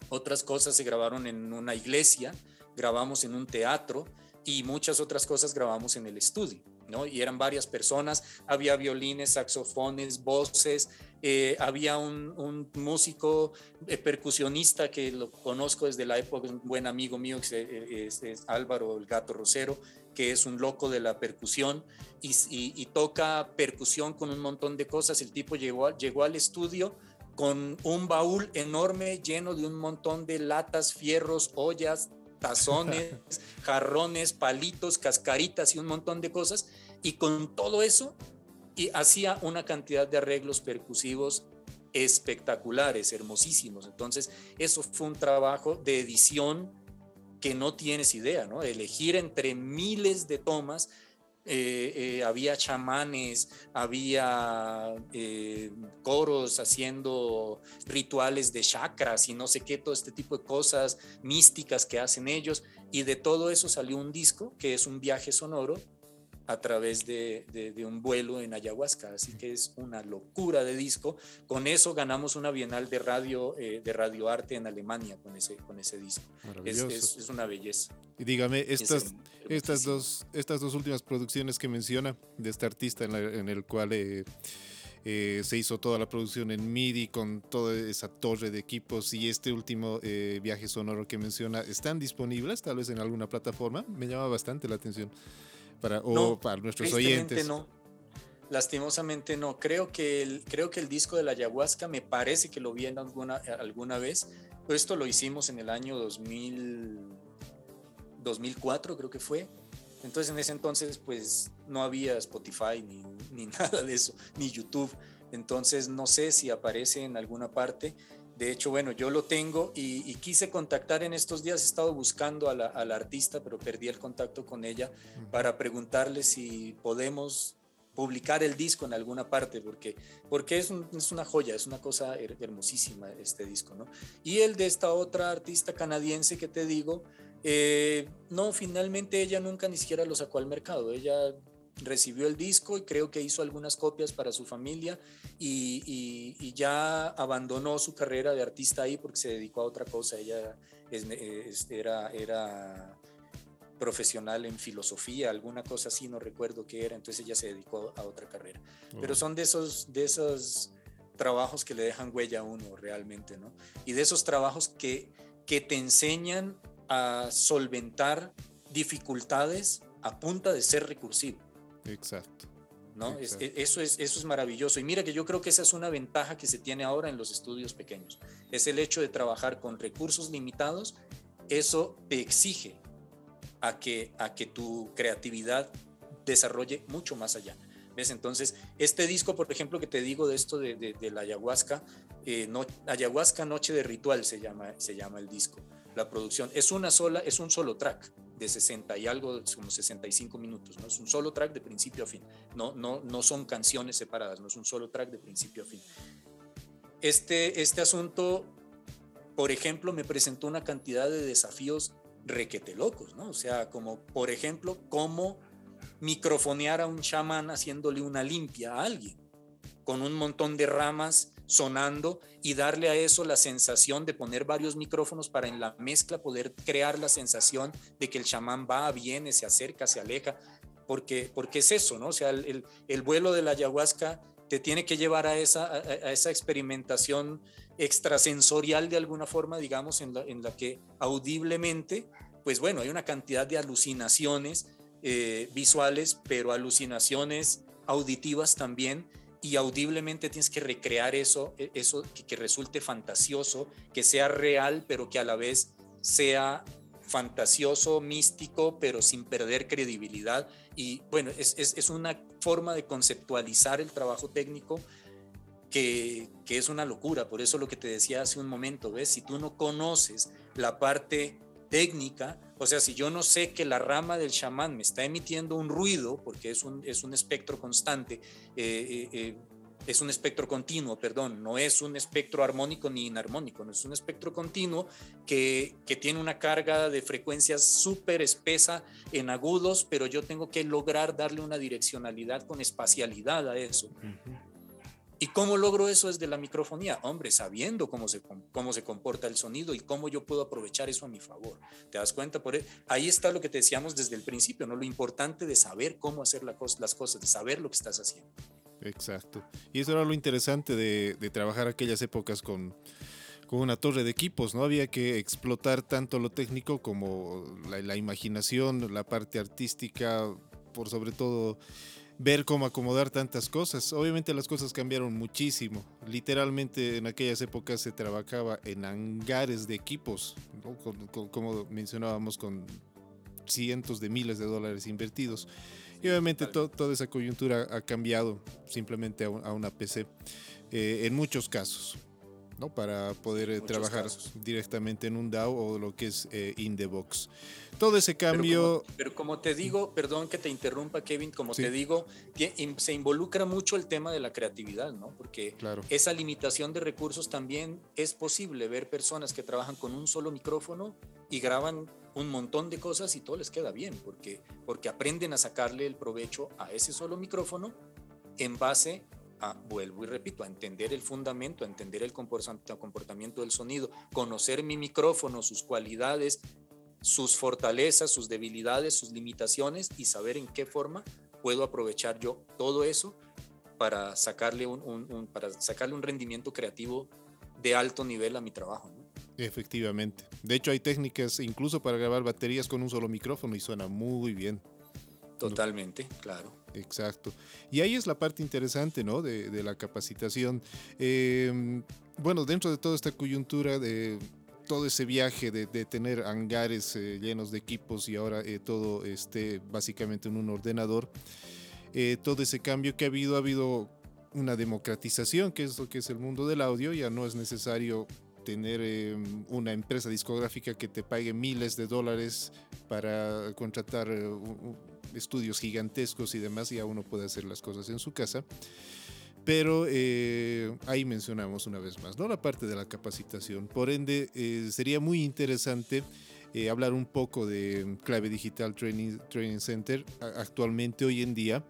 otras cosas se grabaron en una iglesia, grabamos en un teatro y muchas otras cosas grabamos en el estudio, ¿no? Y eran varias personas, había violines, saxofones, voces, eh, había un, músico eh, percusionista que lo conozco desde la época, un buen amigo mío, que es, Álvaro el Gato Rosero, que es un loco de la percusión y, y, y, toca percusión con un montón de cosas. El tipo llegó, llegó al estudio con un baúl enorme lleno de un montón de latas, fierros, ollas, tazones, jarrones, palitos, cascaritas y un montón de cosas. Y con todo eso, y hacía una cantidad de arreglos percusivos espectaculares, hermosísimos. Entonces, eso fue un trabajo de edición que no tienes idea, ¿no? Elegir entre miles de tomas eh, eh, había chamanes, había eh, coros haciendo rituales de chakras y no sé qué, todo este tipo de cosas místicas que hacen ellos. Y de todo eso salió un disco que es un viaje sonoro a través de, de, de, un vuelo en ayahuasca, así que es una locura de disco. Con eso ganamos una bienal de radio eh, de radioarte en Alemania con ese, con ese disco. Es, es, es, una belleza. Y dígame, estas, estas, dos, estas dos últimas producciones que menciona de este artista en, la, en el cual... Eh, eh, se hizo toda la producción en MIDI con toda esa torre de equipos y este último eh, viaje sonoro que menciona, ¿están disponibles tal vez en alguna plataforma? Me llama bastante la atención para, o no, para nuestros oyentes. No. Lastimosamente no. Creo que, el, creo que el disco de la ayahuasca me parece que lo vi en alguna, alguna vez. Esto lo hicimos en el año 2000, 2004, creo que fue. Entonces en ese entonces pues no había Spotify ni, ni nada de eso, ni YouTube. Entonces no sé si aparece en alguna parte. De hecho, bueno, yo lo tengo y, y quise contactar en estos días, he estado buscando a la, a la, artista, pero perdí el contacto con ella para preguntarle si podemos publicar el disco en alguna parte, porque, porque es, un, es una joya, es una cosa hermosísima este disco, ¿no? Y el de esta otra artista canadiense que te digo, eh, no, finalmente ella nunca ni siquiera lo sacó al mercado, ella recibió el disco y creo que hizo algunas copias para su familia y, y, y, ya abandonó su carrera de artista ahí porque se dedicó a otra cosa. Ella es, es, era, era profesional en filosofía, alguna cosa así, no recuerdo qué era, entonces ella se dedicó a otra carrera. Uh -huh. Pero son de esos, de esos trabajos que le dejan huella a uno realmente, ¿no? Y de esos trabajos que, que te enseñan a solventar dificultades a punta de ser recursivo. Exacto. ¿no? Es, eso, es, eso es maravilloso. Y mira que yo creo que esa es una ventaja que se tiene ahora en los estudios pequeños. Es el hecho de trabajar con recursos limitados. Eso te exige a que, a que tu creatividad desarrolle mucho más allá. ¿Ves? Entonces, este disco, por ejemplo, que te digo de esto de, de, de la ayahuasca, eh, no, ayahuasca Noche de Ritual se llama, se llama el disco. La producción es una sola, es un solo track de 60 y algo, como 65 minutos, ¿no? Es un solo track de principio a fin. No, no, no son canciones separadas, no es un solo track de principio a fin. Este, este asunto, por ejemplo, me presentó una cantidad de desafíos requete locos, ¿no? O sea, como por ejemplo, cómo microfonear a un chamán haciéndole una limpia a alguien, con un montón de ramas sonando y darle a eso la sensación de poner varios micrófonos para en la mezcla poder crear la sensación de que el chamán va, viene, se acerca, se aleja, porque, porque es eso, ¿no? O sea, el, el, el vuelo de la ayahuasca te tiene que llevar a esa, a, a esa experimentación extrasensorial de alguna forma, digamos, en la, en la que audiblemente, pues bueno, hay una cantidad de alucinaciones eh, visuales, pero alucinaciones auditivas también, y audiblemente tienes que recrear eso, e, eso que, resulte fantasioso, que sea real, pero que a la vez sea fantasioso, místico, pero sin perder credibilidad. Y bueno, es, es, es una forma de conceptualizar el trabajo técnico que, que, es una locura. Por eso lo que te decía hace un momento, ¿ves? Si tú no conoces la parte técnica, o sea, si yo no sé que la rama del chamán me está emitiendo un ruido, porque es un, es un espectro constante, eh, eh, es un espectro continuo, perdón, no es un espectro armónico ni inarmónico, es un espectro continuo que, que tiene una carga de frecuencias súper espesa en agudos, pero yo tengo que lograr darle una direccionalidad con espacialidad a eso. ¿Y cómo logro eso desde la microfonía? Hombre, sabiendo cómo se, cómo se comporta el sonido y cómo yo puedo aprovechar eso a mi favor. ¿Te das cuenta? Por ahí está lo que te decíamos desde el principio, ¿no? Lo importante de saber cómo hacer las cosas, de saber lo que estás haciendo. Exacto. Y eso era lo interesante de, trabajar aquellas épocas con, con una torre de equipos, ¿no? Había que explotar tanto lo técnico como la imaginación, la parte artística, por sobre todo ver cómo acomodar tantas cosas. Obviamente las cosas cambiaron muchísimo. Literalmente en aquellas épocas se trabajaba en hangares de equipos, como mencionábamos, con cientos de miles de dólares invertidos. Y obviamente to, toda esa coyuntura ha cambiado simplemente a, un, a una PC eh, en muchos casos. ¿No? para poder eh, trabajar casos. directamente en un DAO o lo que es eh, in the box. Todo ese cambio... Pero como, pero como te digo, perdón que te interrumpa Kevin, como sí. te digo, se involucra mucho el tema de la creatividad, ¿no? Porque claro. esa limitación de recursos también es posible ver personas que trabajan con un solo micrófono y graban un montón de cosas y todo les queda bien, porque, porque aprenden a sacarle el provecho a ese solo micrófono en base a, vuelvo y repito, a entender el fundamento, a entender el comportamiento del sonido, conocer mi micrófono, sus cualidades, sus fortalezas, sus debilidades, sus limitaciones y saber en qué forma puedo aprovechar yo todo eso para sacarle un, un, un para sacarle un rendimiento creativo de alto nivel a mi trabajo. ¿no? Efectivamente. De hecho, hay técnicas incluso para grabar baterías con un solo micrófono y suena muy bien. Totalmente, claro. Exacto. Y ahí es la parte interesante, ¿no? De, la capacitación. Eh, bueno, dentro de toda esta coyuntura de todo ese viaje de, tener hangares eh, llenos de equipos y ahora eh, todo esté básicamente en un ordenador, eh, todo ese cambio que ha habido, ha habido una democratización, que es lo que es el mundo del audio, ya no es necesario tener eh, una empresa discográfica que te pague miles de dólares para contratar eh, estudios gigantescos y demás, ya uno puede hacer las cosas en su casa. Pero eh, ahí mencionamos una vez más, ¿no? La parte de la capacitación. Por ende, sería muy interesante hablar un poco de Clave Digital Training, Training Center actualmente, hoy en día.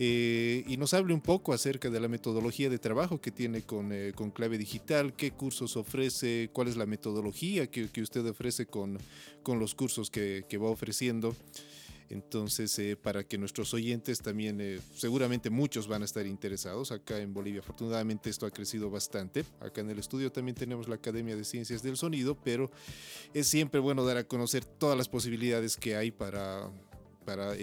Eh, y nos hable un poco acerca de la metodología de trabajo que tiene con, eh, Clave Digital, qué cursos ofrece, cuál es la metodología que, usted ofrece con, con los cursos que va ofreciendo. Entonces, eh, para que nuestros oyentes también, seguramente muchos van a estar interesados acá en Bolivia. Afortunadamente esto ha crecido bastante. Acá en el estudio también tenemos la Academia de Ciencias del Sonido, pero es siempre bueno dar a conocer todas las posibilidades que hay para, para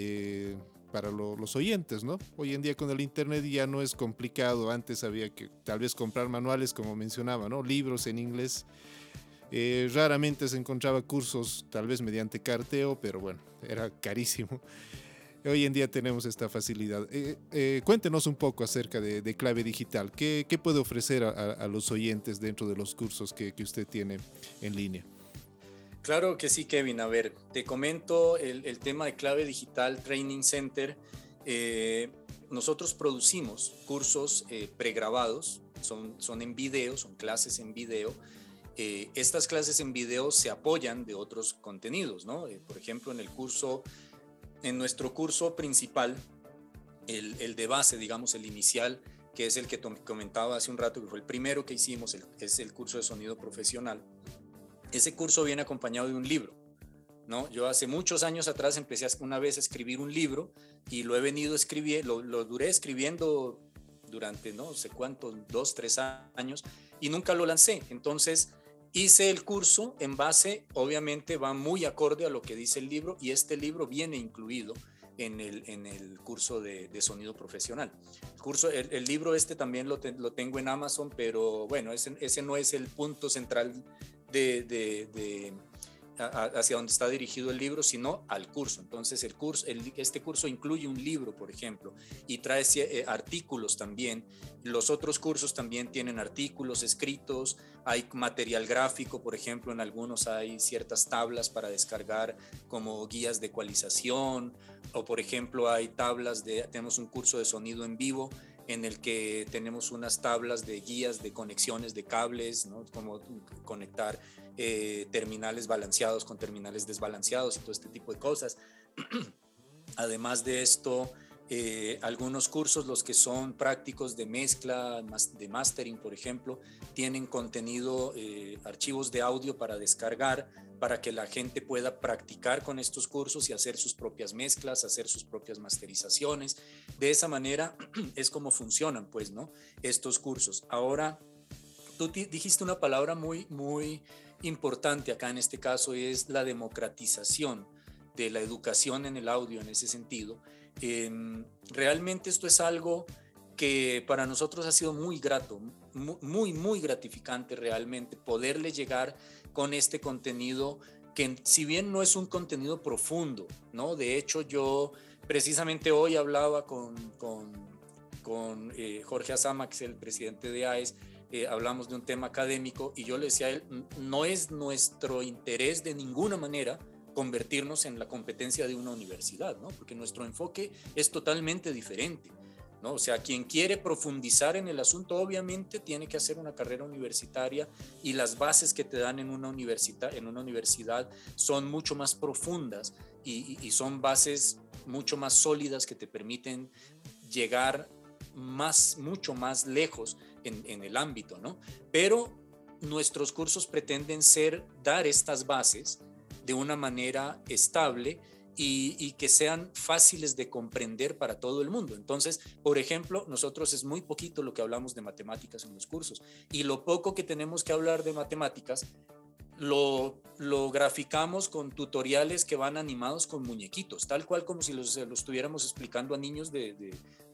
para los oyentes, ¿no? Hoy en día con el Internet ya no es complicado. Antes había que tal vez comprar manuales, como mencionaba, ¿no? Libros en inglés. Eh, raramente se encontraba cursos, tal vez mediante carteo, pero bueno, era carísimo. Hoy en día tenemos esta facilidad. Eh, eh, cuéntenos un poco acerca de, clave digital. ¿Qué, ¿Qué, puede ofrecer a, los oyentes dentro de los cursos que, que usted tiene en línea? Claro que sí, Kevin. A ver, te comento el, tema de Clave Digital Training Center. Eh, nosotros producimos cursos pregrabados, son, son en video, son clases en video. Eh, estas clases en video se apoyan de otros contenidos, ¿no? por ejemplo, en el curso, en nuestro curso principal, el, el, de base, digamos, el inicial, que es el que comentaba hace un rato, que fue el primero que hicimos, es el curso de sonido profesional ese curso viene acompañado de un libro. ¿no? Yo hace muchos años atrás empecé una vez a escribir un libro y lo he venido escribiendo, lo, duré escribiendo durante no sé cuántos, dos, tres años y nunca lo lancé. Entonces hice el curso en base, obviamente va muy acorde a lo que dice el libro y este libro viene incluido en el, en el curso de, sonido profesional. El, curso, el, libro este también lo, lo, tengo en Amazon, pero bueno, ese, ese no es el punto central de, hacia donde está dirigido el libro, sino al curso. Entonces, el curso, este curso incluye un libro, por ejemplo, y trae eh, artículos también. Los otros cursos también tienen artículos escritos, hay material gráfico, por ejemplo, en algunos hay ciertas tablas para descargar como guías de ecualización, o por ejemplo, hay tablas de, tenemos un curso de sonido en vivo en el que tenemos unas tablas de guías de conexiones de cables, ¿no? como conectar eh, terminales balanceados con terminales desbalanceados y todo este tipo de cosas. Además de esto, eh, algunos cursos, los que son prácticos de mezcla, de mastering, por ejemplo, tienen contenido, eh, archivos de audio para descargar, para que la gente pueda practicar con estos cursos y hacer sus propias mezclas, hacer sus propias masterizaciones. De esa manera es como funcionan, pues, ¿no? Estos cursos. Ahora, tú dijiste una palabra muy, muy importante acá en este caso, es la democratización de la educación en el audio en ese sentido. Em, realmente esto es algo que para nosotros ha sido muy grato, muy, muy gratificante realmente poderle llegar con este contenido que si bien no es un contenido profundo, ¿no? De hecho, yo precisamente hoy hablaba con, con, con eh, Jorge Azama, que es el presidente de AES, eh, hablamos de un tema académico y yo le decía a él, no es nuestro interés de ninguna manera convertirnos en la competencia de una universidad, ¿no? Porque nuestro enfoque es totalmente diferente. ¿no? O sea, quien quiere profundizar en el asunto, obviamente tiene que hacer una carrera universitaria y las bases que te dan en una, universidad, en una universidad son mucho más profundas y, son bases mucho más sólidas que te permiten llegar más, mucho más lejos en, el ámbito, ¿no? Pero nuestros cursos pretenden ser, dar estas bases de una manera estable y, que sean fáciles de comprender para todo el mundo. Entonces, por ejemplo, nosotros es muy poquito lo que hablamos de matemáticas en los cursos y lo poco que tenemos que hablar de matemáticas lo, lo graficamos con tutoriales que van animados con muñequitos, tal cual como si los, los estuviéramos explicando a niños de,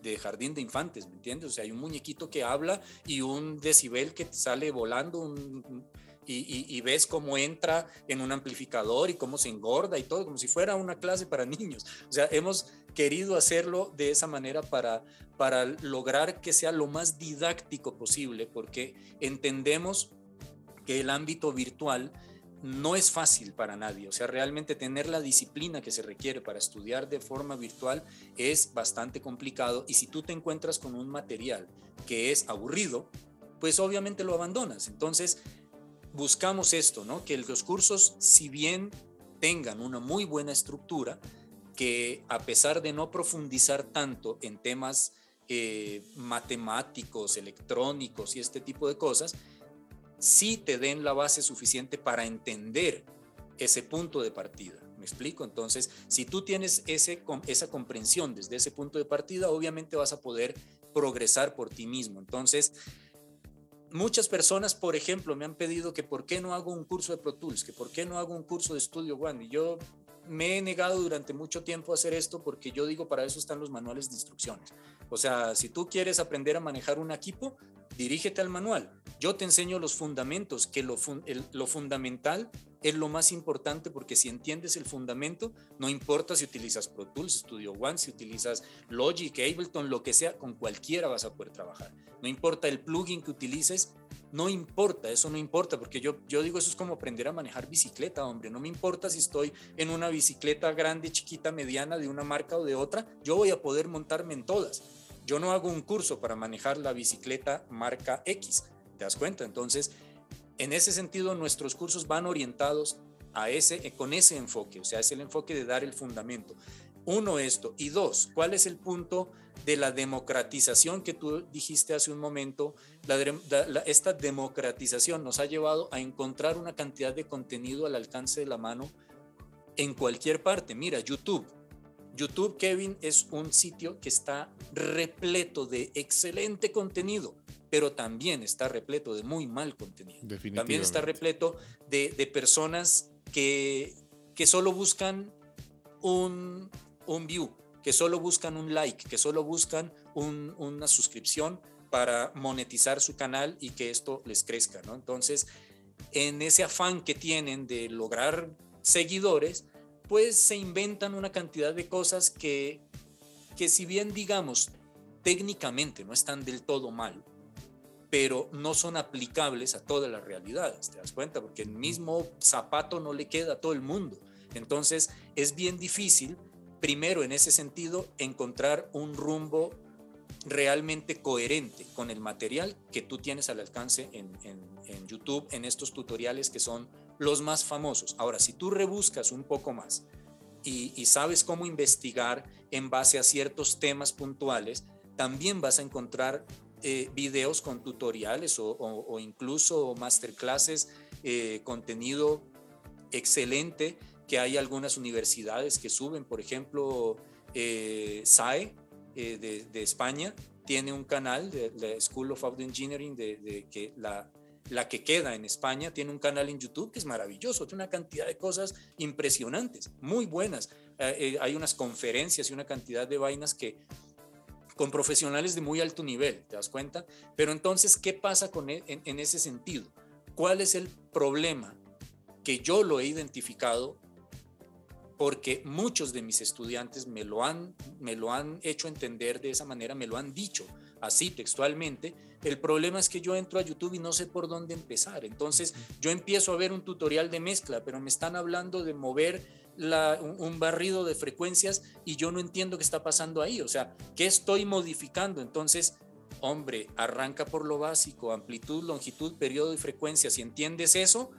de, jardín de infantes, ¿me entiendes? O sea, hay un muñequito que habla y un decibel que sale volando, un, y, ves cómo entra en un amplificador y cómo se engorda y todo, como si fuera una clase para niños. O sea, hemos querido hacerlo de esa manera para, para lograr que sea lo más didáctico posible, porque entendemos que el ámbito virtual no es fácil para nadie. O sea, realmente tener la disciplina que se requiere para estudiar de forma virtual es bastante complicado y si tú te encuentras con un material que es aburrido, pues obviamente lo abandonas. Entonces, buscamos esto, ¿no? Que los cursos, si bien tengan una muy buena estructura, que a pesar de no profundizar tanto en temas eh, matemáticos, electrónicos y este tipo de cosas, sí te den la base suficiente para entender ese punto de partida. ¿Me explico? Entonces, si tú tienes ese, esa comprensión desde ese punto de partida, obviamente vas a poder progresar por ti mismo. Entonces, muchas personas, por ejemplo, me han pedido que por qué no hago un curso de Pro Tools, que por qué no hago un curso de Studio One. Y yo me he negado durante mucho tiempo a hacer esto porque yo digo, para eso están los manuales de instrucciones. O sea, si tú quieres aprender a manejar un equipo, dirígete al manual. Yo te enseño los fundamentos, que lo, lo fundamental es lo más importante porque si entiendes el fundamento, no importa si utilizas Pro Tools, Studio One, si utilizas Logic, Ableton, lo que sea, con cualquiera vas a poder trabajar. No importa el plugin que utilices, no importa, eso no importa, porque yo, yo digo, eso es como aprender a manejar bicicleta, hombre, no me importa si estoy en una bicicleta grande, chiquita, mediana, de una marca o de otra, yo voy a poder montarme en todas. Yo no hago un curso para manejar la bicicleta marca X, ¿te das cuenta? Entonces, en ese sentido, nuestros cursos van orientados a ese, con ese enfoque, o sea, es el enfoque de dar el fundamento. Uno, esto. Y dos, ¿cuál es el punto de la democratización que tú dijiste hace un momento? esta democratización nos ha llevado a encontrar una cantidad de contenido al alcance de la mano en cualquier parte. Mira, YouTube. YouTube, Kevin, es un sitio que está repleto de excelente contenido, pero también está repleto de muy mal contenido. También está repleto de, personas que, que solo buscan un, un view, que solo buscan un like, que solo buscan una suscripción para monetizar su canal y que esto les crezca, ¿no? Entonces, en ese afán que tienen de lograr seguidores, pues se inventan una cantidad de cosas que, que si bien digamos técnicamente no están del todo mal, pero no son aplicables a todas las realidades, ¿te das cuenta? Porque el mismo zapato no le queda a todo el mundo. Entonces es bien difícil, primero en ese sentido, encontrar un rumbo realmente coherente con el material que tú tienes al alcance en, en YouTube, en estos tutoriales que son los más famosos. Ahora, si tú rebuscas un poco más y, sabes cómo investigar en base a ciertos temas puntuales, también vas a encontrar eh, videos con tutoriales o, incluso masterclasses, eh, contenido excelente que hay algunas universidades que suben, por ejemplo, eh, SAE de, España tiene un canal de la School of Engineering de que la, la que queda en España tiene un canal en YouTube que es maravilloso, tiene una cantidad de cosas impresionantes, muy buenas. Eh, eh, hay unas conferencias y una cantidad de vainas que con profesionales de muy alto nivel, ¿te das cuenta? Pero entonces, ¿qué pasa con e, en, ese sentido? ¿Cuál es el problema? Que yo lo he identificado porque muchos de mis estudiantes me lo han, me lo han hecho entender de esa manera, me lo han dicho así textualmente, el problema es que yo entro a YouTube y no sé por dónde empezar. Entonces yo empiezo a ver un tutorial de mezcla, pero me están hablando de mover un, barrido de frecuencias y yo no entiendo qué está pasando ahí. O sea, ¿qué estoy modificando? Entonces, hombre, arranca por lo básico, amplitud, longitud, periodo y frecuencia. Si entiendes eso,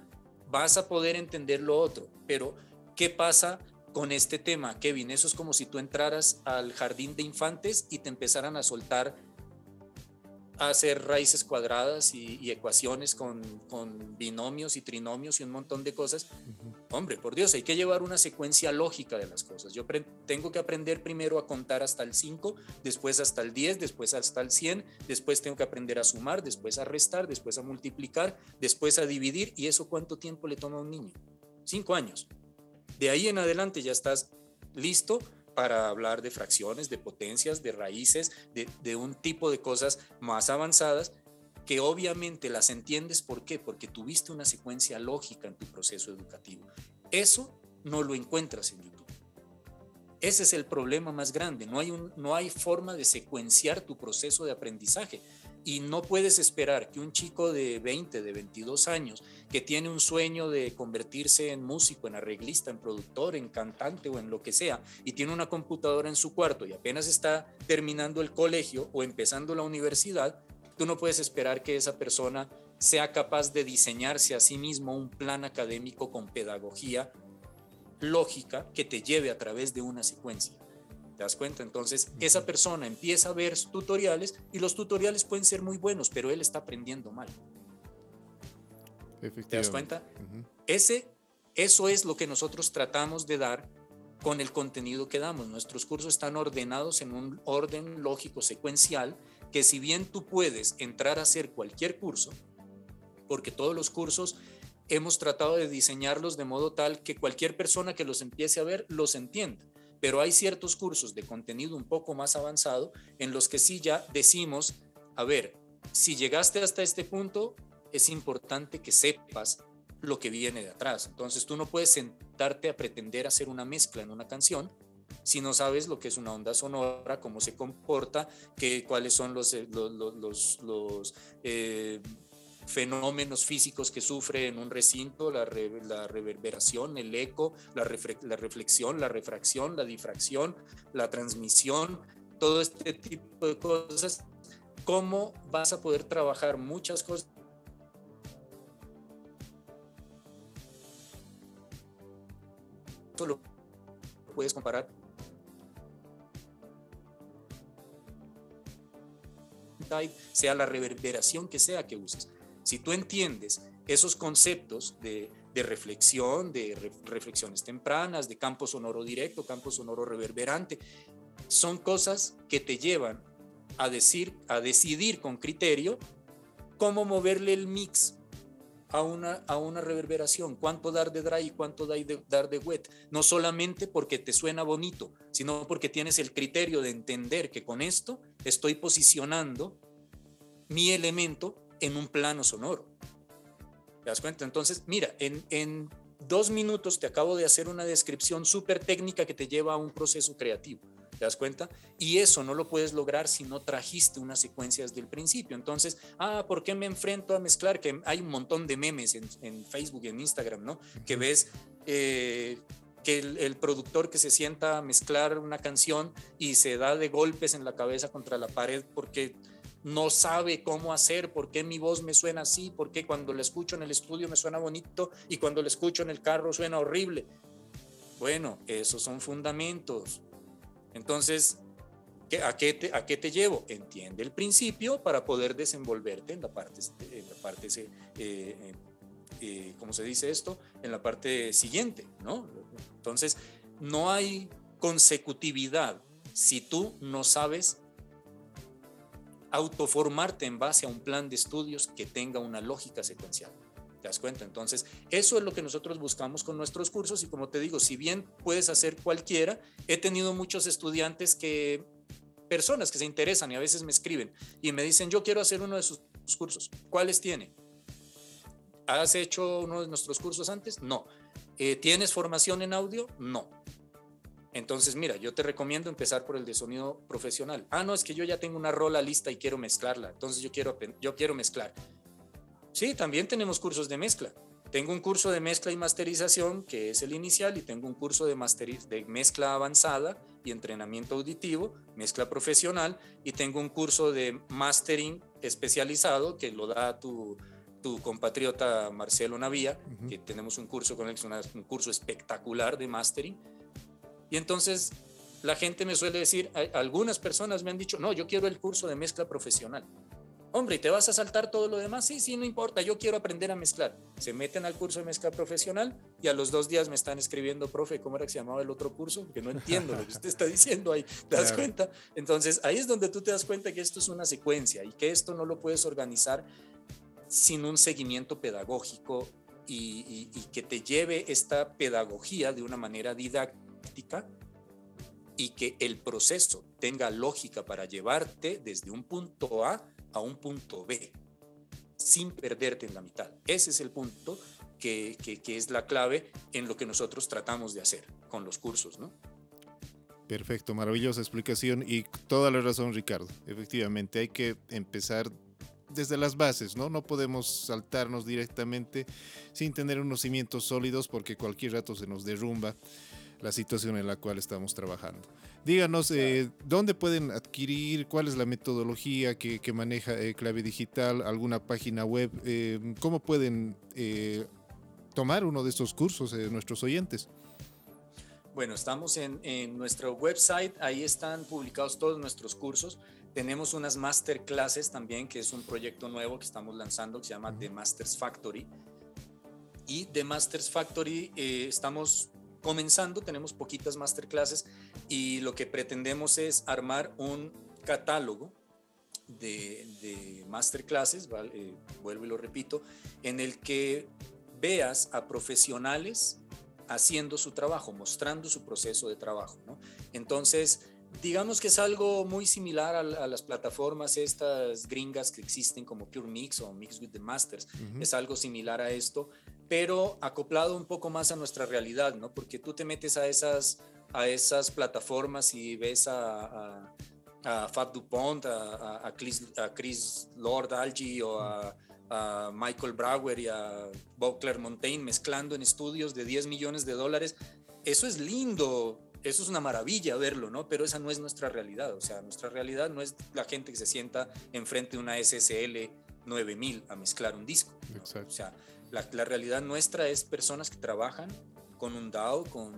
vas a poder entender lo otro. Pero, ¿qué pasa con este tema, Kevin? Eso es como si tú entraras al jardín de infantes y te empezaran a soltar hacer raíces cuadradas y, ecuaciones con, binomios y trinomios y un montón de cosas. Hombre, por Dios, hay que llevar una secuencia lógica de las cosas. Yo tengo que aprender primero a contar hasta el 5, después hasta el 10, después hasta el 100, después tengo que aprender a sumar, después a restar, después a multiplicar, después a dividir. ¿Y eso cuánto tiempo le toma a un niño? Cinco años. De ahí en adelante ya estás listo para hablar de fracciones, de potencias, de raíces, de, un tipo de cosas más avanzadas que obviamente las entiendes. ¿Por qué? Porque tuviste una secuencia lógica en tu proceso educativo. Eso no lo encuentras en YouTube. Ese es el problema más grande. No hay, no hay forma de secuenciar tu proceso de aprendizaje. Y no puedes esperar que un chico de 20, de 22 años que tiene un sueño de convertirse en músico, en arreglista, en productor, en cantante o en lo que sea, y tiene una computadora en su cuarto y apenas está terminando el colegio o empezando la universidad, tú no puedes esperar que esa persona sea capaz de diseñarse a sí mismo un plan académico con pedagogía lógica que te lleve a través de una secuencia. ¿Te das cuenta? Entonces, esa persona empieza a ver tutoriales y los tutoriales pueden ser muy buenos, pero él está aprendiendo mal. ¿Te das cuenta? Ese, eso es lo que nosotros tratamos de dar con el contenido que damos. Nuestros cursos están ordenados en un orden lógico secuencial que si bien tú puedes entrar a hacer cualquier curso, porque todos los cursos hemos tratado de diseñarlos de modo tal que cualquier persona que los empiece a ver los entienda. Pero hay ciertos cursos de contenido un poco más avanzado en los que sí ya decimos, a ver, si llegaste hasta este punto, es importante que sepas lo que viene de atrás. Entonces tú no puedes sentarte a pretender hacer una mezcla en una canción si no sabes lo que es una onda sonora, cómo se comporta, que, cuáles son los, eh, los, los, eh, fenómenos físicos que sufre en un recinto, la, la reverberación, el eco, la, la, reflexión, la refracción, la difracción, la transmisión, todo este tipo de cosas, cómo vas a poder trabajar muchas cosas. Solo puedes comparar sea la reverberación que sea que uses. Si tú entiendes esos conceptos de, reflexión, de reflexiones tempranas, de campo sonoro directo, campo sonoro reverberante, son cosas que te llevan a, decir, a decidir con criterio cómo moverle el mix a una, a una reverberación, cuánto dar de dry cuánto dar de wet, no solamente porque te suena bonito, sino porque tienes el criterio de entender que con esto estoy posicionando mi elemento en un plano sonoro. ¿Te das cuenta? Entonces, mira, en, en dos minutos te acabo de hacer una descripción súper técnica que te lleva a un proceso creativo. ¿Te das cuenta? Y eso no lo puedes lograr si no trajiste unas secuencias del principio. Entonces, ah, ¿por qué me enfrento a mezclar? Que hay un montón de memes en, en Facebook y en Instagram, ¿no? Que ves eh, que el, el, productor que se sienta a mezclar una canción y se da de golpes en la cabeza contra la pared porque no sabe cómo hacer, por qué mi voz me suena así, por qué cuando la escucho en el estudio me suena bonito y cuando la escucho en el carro suena horrible. Bueno, esos son fundamentos. Entonces, ¿a qué te, qué te llevo? Entiende el principio para poder desenvolverte en la parte, en la parte eh, eh, eh, ¿cómo se dice esto? En la parte siguiente, ¿no? Entonces, no hay consecutividad si tú no sabes autoformarte en base a un plan de estudios que tenga una lógica secuencial. ¿Te das cuenta? Entonces, eso es lo que nosotros buscamos con nuestros cursos y como te digo, si bien puedes hacer cualquiera, he tenido muchos estudiantes que, personas que se interesan y a veces me escriben y me dicen, yo quiero hacer uno de sus cursos. ¿Cuáles tiene? ¿Has hecho uno de nuestros cursos antes? No. Eh, ¿Tienes formación en audio? No. Entonces, mira, yo te recomiendo empezar por el de sonido profesional. Ah, no, es que yo ya tengo una rola lista y quiero mezclarla. Entonces yo quiero, yo quiero mezclar. Sí, también tenemos cursos de mezcla. Tengo un curso de mezcla y masterización, que es el inicial, y tengo un curso de, de mezcla avanzada y entrenamiento auditivo, mezcla profesional, y tengo un curso de mastering especializado que lo da tu, tu compatriota Marcelo Navía, que tenemos un curso con él, es un curso espectacular de mastering y entonces la gente me suele decir, algunas personas me han dicho, no, yo quiero el curso de mezcla profesional. Hombre, ¿te vas a saltar todo lo demás? Sí, sí, no importa, yo quiero aprender a mezclar. Se meten al curso de mezcla profesional y a los dos días me están escribiendo, profe, ¿cómo era que se llamaba el otro curso? Que no entiendo lo que usted está diciendo ahí. ¿Te das cuenta? Entonces, ahí es donde tú te das cuenta que esto es una secuencia y que esto no lo puedes organizar sin un seguimiento pedagógico y, y que te lleve esta pedagogía de una manera didáctica y que el proceso tenga lógica para llevarte desde un punto A a un punto B, sin perderte en la mitad. Ese es el punto que, que, es la clave en lo que nosotros tratamos de hacer con los cursos, ¿no? Perfecto, maravillosa explicación y toda la razón, Ricardo. Efectivamente, hay que empezar desde las bases, ¿no? No podemos saltarnos directamente sin tener unos cimientos sólidos porque cualquier rato se nos derrumba la situación en la cual estamos trabajando. Díganos, eh, ¿dónde pueden adquirir? ¿Cuál es la metodología que, maneja eh, Clave Digital? ¿Alguna página web? Eh, ¿Cómo pueden tomar uno de estos cursos nuestros oyentes? Bueno, estamos en, en, nuestro website, ahí están publicados todos nuestros cursos. Tenemos unas masterclasses también, que es un proyecto nuevo que estamos lanzando que se llama The Masters Factory. Y The Masters Factory estamos comenzando, tenemos poquitas masterclasses y lo que pretendemos es armar un catálogo de, masterclasses, eh, vuelvo y lo repito, en el que veas a profesionales haciendo su trabajo, mostrando su proceso de trabajo. Entonces, digamos que es algo muy similar a, las plataformas estas gringas que existen como Pure Mix o Mix with the Masters. Es algo similar a esto, pero acoplado un poco más a nuestra realidad, ¿no? Porque tú te metes a esas, a esas plataformas y ves a, a, Fab DuPont, a, a, Chris, Lord Algie o a, Michael Brower y a Bob Clermontaine mezclando en estudios de 10 millones de dólares. Eso es lindo, eso es una maravilla verlo, ¿no? Pero esa no es nuestra realidad. O sea, nuestra realidad no es la gente que se sienta enfrente de una SSL 9000 a mezclar un disco. Exacto. O sea, la, realidad nuestra es personas que trabajan con un DAO, con,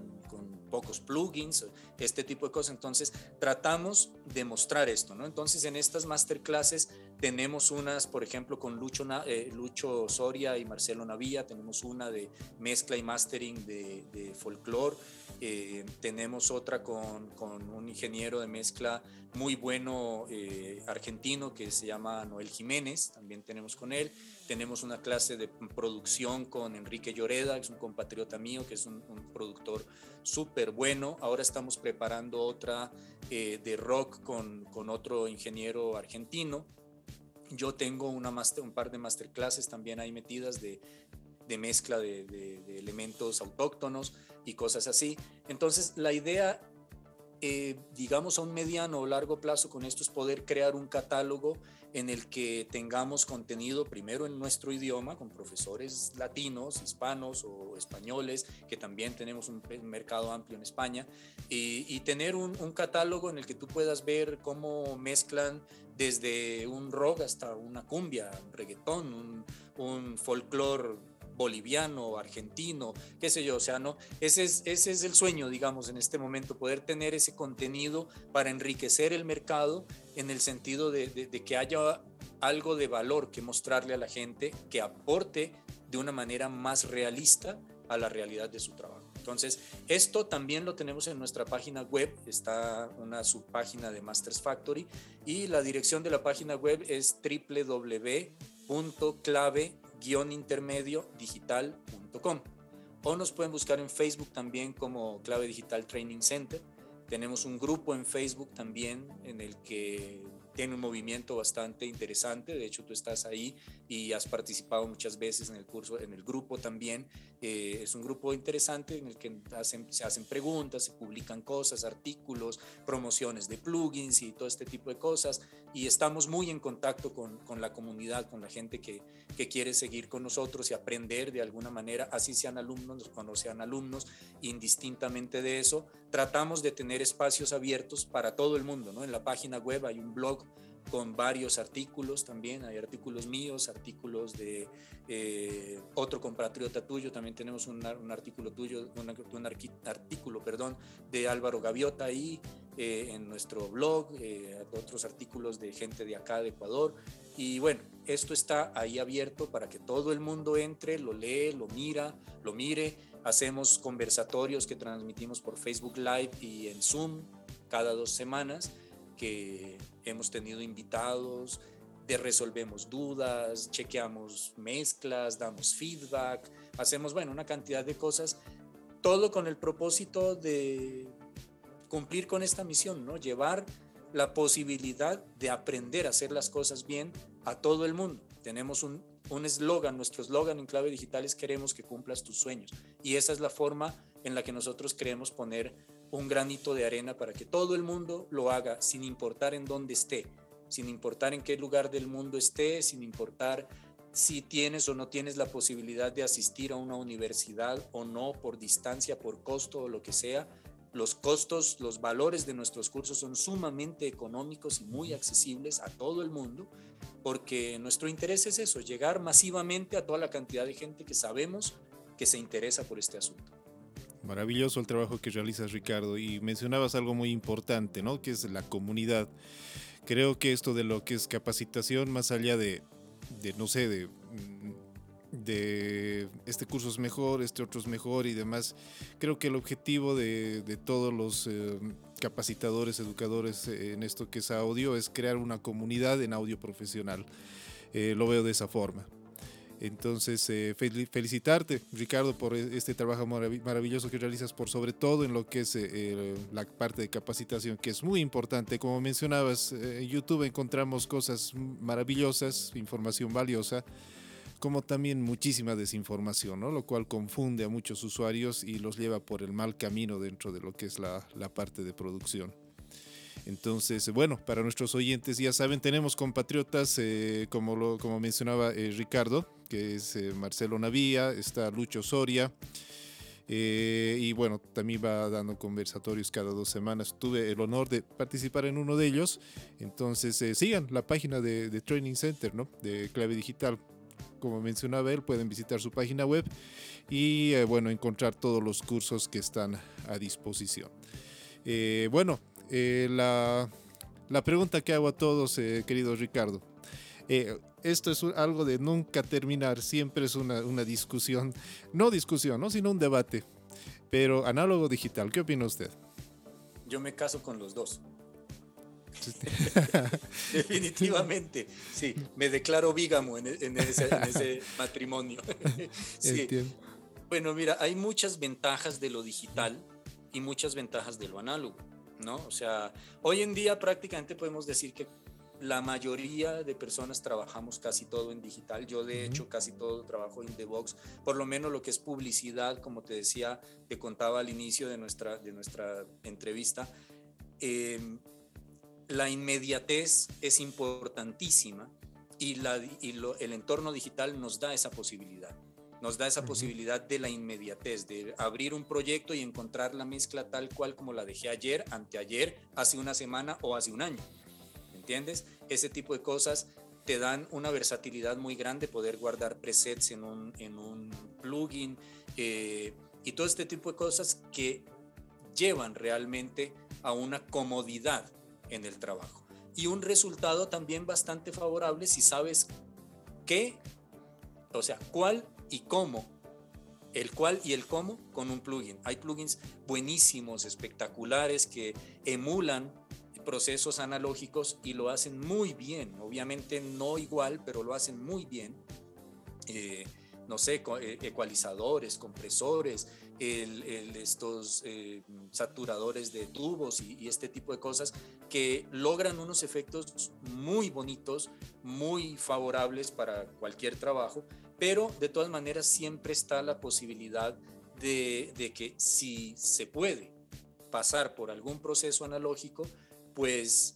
pocos plugins, este tipo de cosas. Entonces, tratamos de mostrar esto, ¿no? Entonces, en estas masterclasses tenemos unas, por ejemplo, con Lucho, eh, Lucho Soria y Marcelo Navilla, tenemos una de mezcla y mastering de, de folclore. Eh, tenemos otra con, con, un ingeniero de mezcla muy bueno eh, argentino que se llama Noel Jiménez, también tenemos con él. Tenemos una clase de producción con Enrique Lloreda, que es un compatriota mío, que es un, productor súper bueno. Ahora estamos preparando otra eh, de rock con, con otro ingeniero argentino. Yo tengo una master, un par de masterclasses también ahí metidas de, de mezcla de, elementos autóctonos y cosas así. Entonces, la idea, eh, digamos, a un mediano o largo plazo con esto es poder crear un catálogo en el que tengamos contenido primero en nuestro idioma, con profesores latinos, hispanos o españoles, que también tenemos un mercado amplio en España, y, tener un, catálogo en el que tú puedas ver cómo mezclan desde un rock hasta una cumbia, un reggaetón, un, un folclore boliviano, argentino, qué sé yo, o sea, no, ese es, ese es el sueño, digamos, en este momento, poder tener ese contenido para enriquecer el mercado en el sentido de, que haya algo de valor que mostrarle a la gente que aporte de una manera más realista a la realidad de su trabajo. Entonces, esto también lo tenemos en nuestra página web, está una subpágina de Masters Factory y la dirección de la página web es www.clave intermedio digital.com. O nos pueden buscar en Facebook también como Clave Digital Training Center. Tenemos un grupo en Facebook también en el que tiene un movimiento bastante interesante. De hecho, tú estás ahí y has participado muchas veces en el curso, en el grupo también. Eh, es un grupo interesante en el que se hacen preguntas, se publican cosas, artículos, promociones de plugins y todo este tipo de cosas. Y estamos muy en contacto con, con la comunidad, con la gente que, que, quiere seguir con nosotros y aprender de alguna manera, así sean alumnos o no sean alumnos, indistintamente de eso. Tratamos de tener espacios abiertos para todo el mundo. ¿no? En la página web hay un blog con varios artículos también, hay artículos míos, artículos de eh, otro compatriota tuyo, también tenemos un, artículo tuyo, un, artículo, perdón, de Álvaro Gaviota ahí eh, en nuestro blog, eh, otros artículos de gente de acá de Ecuador. Y bueno, esto está ahí abierto para que todo el mundo entre, lo lee, lo mira, lo mire. Hacemos conversatorios que transmitimos por Facebook Live y en Zoom cada dos semanas que hemos tenido invitados, de resolvemos dudas, chequeamos mezclas, damos feedback, hacemos, bueno, una cantidad de cosas, todo con el propósito de cumplir con esta misión, ¿no? Llevar la posibilidad de aprender a hacer las cosas bien a todo el mundo. Tenemos un eslogan, nuestro eslogan en clave digital es queremos que cumplas tus sueños. Y esa es la forma en la que nosotros queremos poner un granito de arena para que todo el mundo lo haga sin importar en dónde esté, sin importar en qué lugar del mundo estés, sin importar si tienes o no tienes la posibilidad de asistir a una universidad o no, por distancia, por costo o lo que sea. Los costos, los valores de nuestros cursos son sumamente económicos y muy accesibles a todo el mundo, porque nuestro interés es eso, llegar masivamente a toda la cantidad de gente que sabemos que se interesa por este asunto. Maravilloso el trabajo que realizas, Ricardo. Y mencionabas algo muy importante, ¿no? Que es la comunidad. Creo que esto de lo que es capacitación, más allá de, no sé, de, este curso es mejor, este otro es mejor y demás, creo que el objetivo de, todos los eh, capacitadores, educadores en esto que es audio es crear una comunidad en audio profesional. Eh, lo veo de esa forma. Entonces, eh, felicitarte, Ricardo, por e-, este trabajo maravilloso que realizas, por sobre todo en lo que es eh, la parte de capacitación, que es muy importante. Como mencionabas, eh, en YouTube encontramos cosas maravillosas, información valiosa, como también muchísima desinformación, ¿no? lo cual confunde a muchos usuarios y los lleva por el mal camino dentro de lo que es la, la parte de producción. Entonces, bueno, para nuestros oyentes, ya saben, tenemos compatriotas, como, lo, como mencionaba Ricardo, que es eh, Marcelo Navía, está Lucho Soria. Eh, y bueno, también va dando conversatorios cada dos semanas. Tuve el honor de participar en uno de ellos. Entonces, eh, sigan la página de, Training Center, ¿no? De Clave Digital. Como mencionaba él, pueden visitar su página web y, bueno, encontrar todos los cursos que están a disposición. bueno, la, la, pregunta que hago a todos, querido Ricardo esto es algo de nunca terminar, siempre es una, una discusión, no discusión, ¿no? sino un debate. Pero análogo digital, ¿qué opina usted? Yo me caso con los dos. Definitivamente, sí, me declaro vígamo en, ese, matrimonio. sí. Bueno, mira, hay muchas ventajas de lo digital y muchas ventajas de lo análogo, ¿no? O sea, hoy en día prácticamente podemos decir que la mayoría de personas trabajamos casi todo en digital. Yo de hecho casi todo trabajo en The Box, por lo menos lo que es publicidad, como te decía, te contaba al inicio de nuestra, de nuestra entrevista. Em, la inmediatez es importantísima y, la, y el entorno digital nos da esa posibilidad. Nos da esa posibilidad de la inmediatez, de abrir un proyecto y encontrar la mezcla tal cual como la dejé ayer, anteayer, hace una semana o hace un año. ¿Entiendes? Ese tipo de cosas te dan una versatilidad muy grande, poder guardar presets en un, en un plugin eh, y todo este tipo de cosas que llevan realmente a una comodidad en el trabajo. Y un resultado también bastante favorable si sabes qué, o sea, cuál y cómo el cuál y el cómo con un plugin. Hay plugins buenísimos, espectaculares, que emulan procesos analógicos y lo hacen muy bien, obviamente no igual, pero lo hacen muy bien. Eh, no sé, eh, ecualizadores, compresores, estos eh, saturadores de tubos y, este tipo de cosas que logran unos efectos muy bonitos, muy favorables para cualquier trabajo, pero de todas maneras siempre está la posibilidad de, de que si se puede pasar por algún proceso analógico, pues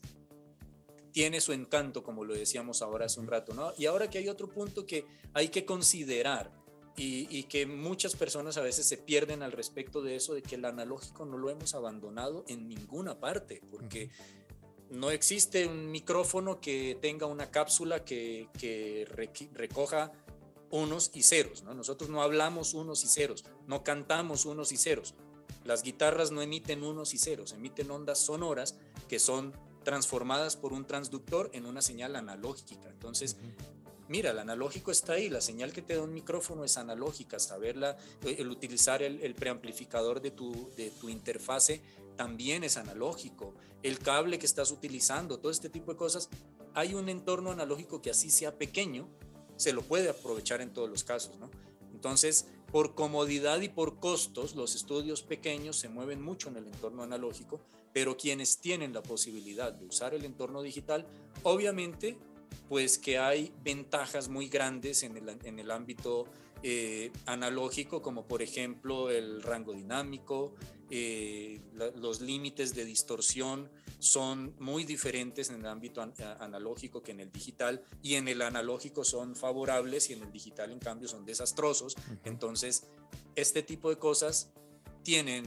tiene su encanto, como lo decíamos ahora hace un rato, ¿no? Y ahora que hay otro punto que hay que considerar y, que muchas personas a veces se pierden al respecto de eso, de que el analógico no lo hemos abandonado en ninguna parte, porque no existe un micrófono que tenga una cápsula que, que recoja unos y ceros, ¿no? Nosotros no hablamos unos y ceros, no cantamos unos y ceros, las guitarras no emiten unos y ceros, emiten ondas sonoras que son transformadas por un transductor en una señal analógica. Entonces, mira, el analógico está ahí, la señal que te da un micrófono es analógica, saberla, eh, el utilizar el, preamplificador de tu, de tu interfase también es analógico, el cable que estás utilizando, todo este tipo de cosas, hay un entorno analógico que así sea pequeño, se lo puede aprovechar en todos los casos, ¿no? Entonces, por comodidad y por costos, los estudios pequeños se mueven mucho en el entorno analógico, pero quienes tienen la posibilidad de usar el entorno digital, obviamente, pues que hay ventajas muy grandes en el, en el ámbito eh, analógico, como por ejemplo el rango dinámico, eh, los límites de distorsión son muy diferentes en el ámbito analógico que en el digital y en el analógico son favorables y en el digital en cambio son desastrosos. Entonces, este tipo de cosas tienen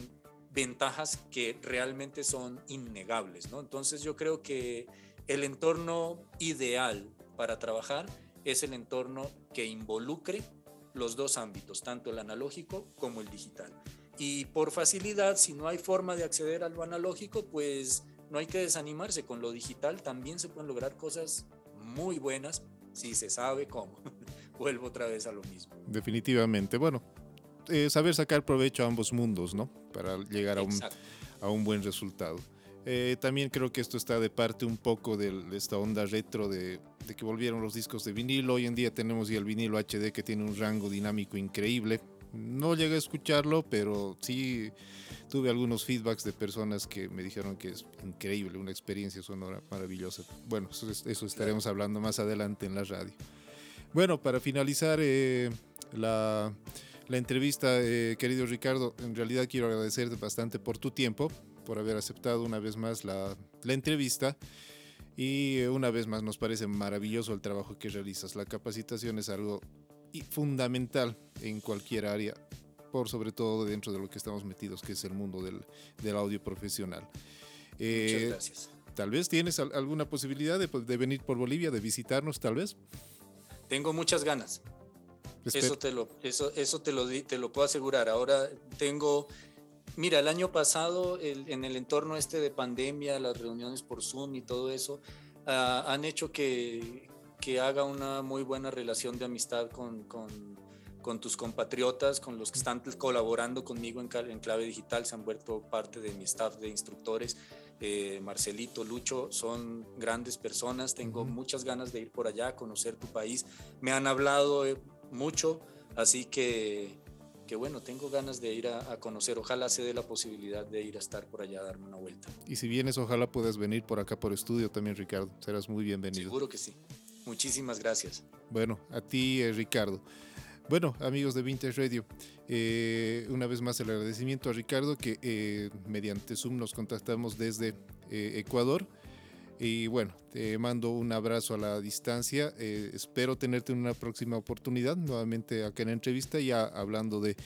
ventajas que realmente son innegables, ¿no? Entonces yo creo que el entorno ideal para trabajar es el entorno que involucre los dos ámbitos, tanto el analógico como el digital. Y por facilidad, si no hay forma de acceder a lo analógico, pues no hay que desanimarse. Con lo digital también se pueden lograr cosas muy buenas si se sabe cómo. Vuelvo otra vez a lo mismo. Definitivamente. Bueno, eh, saber sacar provecho a ambos mundos, ¿no? Para llegar a un, a un buen resultado. Eh, también creo que esto está de parte un poco de, esta onda retro de, de, que volvieron los discos de vinilo. Hoy en día tenemos ya el vinilo HD que tiene un rango dinámico increíble. No llegué a escucharlo, pero sí tuve algunos feedbacks de personas que me dijeron que es increíble, una experiencia sonora maravillosa. Bueno, eso, estaremos hablando más adelante en la radio. Bueno, para finalizar eh, la, la, entrevista, eh, querido Ricardo, en realidad quiero agradecerte bastante por tu tiempo, por haber aceptado una vez más la, la entrevista. Y eh, una vez más nos parece maravilloso el trabajo que realizas. La capacitación es algo fundamental en cualquier área por sobre todo dentro de lo que estamos metidos, que es el mundo del, del audio profesional. Eh, Muchas gracias. Tal vez tienes alguna posibilidad de, de, venir por Bolivia, de visitarnos, tal vez. Tengo muchas ganas. Eso te lo, eso, eso te lo, te lo puedo asegurar. Ahora tengo, mira, el año pasado en el entorno este de pandemia, las reuniones por Zoom y todo eso, uh, han hecho que, que haga una muy buena relación de amistad con, con con tus compatriotas, con los que están colaborando conmigo en, clave digital, se han vuelto parte de mi staff de instructores. Eh, Marcelito, Lucho, son grandes personas, tengo muchas ganas de ir por allá, conocer tu país. Me han hablado eh, mucho, así que, que, bueno, tengo ganas de ir a, conocer. Ojalá se dé la posibilidad de ir a estar por allá, a darme una vuelta. Y si vienes, ojalá puedas venir por acá por estudio también, Ricardo. Serás muy bienvenido. Seguro que sí. Muchísimas gracias. Bueno, a ti, eh, Ricardo. Bueno, amigos de Vintage Radio, eh, una vez más el agradecimiento a Ricardo que eh, mediante Zoom nos contactamos desde eh, Ecuador. Y bueno, te mando un abrazo a la distancia. espero tenerte en una próxima oportunidad, nuevamente acá en la entrevista, ya hablando de,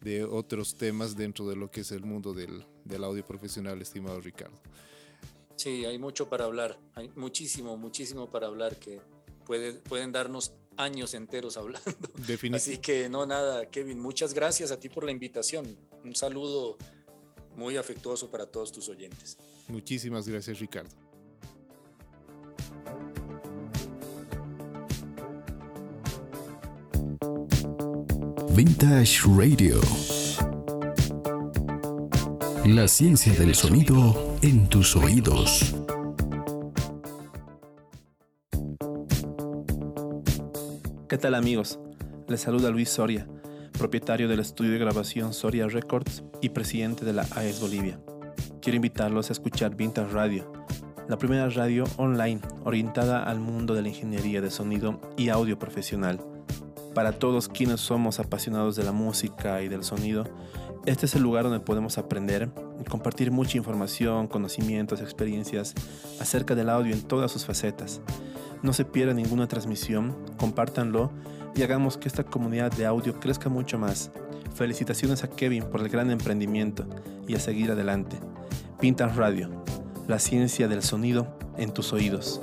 de otros temas dentro de lo que es el mundo del, del audio profesional, estimado Ricardo. Sí, hay mucho para hablar, hay muchísimo, muchísimo para hablar que puede, pueden darnos años enteros hablando. Así que no, nada, Kevin, muchas gracias a ti por la invitación. Un saludo muy afectuoso para todos tus oyentes. Muchísimas gracias, Ricardo. Vintage Radio. La ciencia del sonido en tus oídos. ¿Qué tal amigos? Les saluda Luis Soria, propietario del estudio de grabación Soria Records y presidente de la AES Bolivia. Quiero invitarlos a escuchar Vintage Radio, la primera radio online orientada al mundo de la ingeniería de sonido y audio profesional. Para todos quienes somos apasionados de la música y del sonido, este es el lugar donde podemos aprender y compartir mucha información, conocimientos, experiencias acerca del audio en todas sus facetas no se pierda ninguna transmisión, compártanlo y hagamos que esta comunidad de audio crezca mucho más. Felicitaciones a Kevin por el gran emprendimiento y a seguir adelante. Pintan Radio, la ciencia del sonido en tus oídos.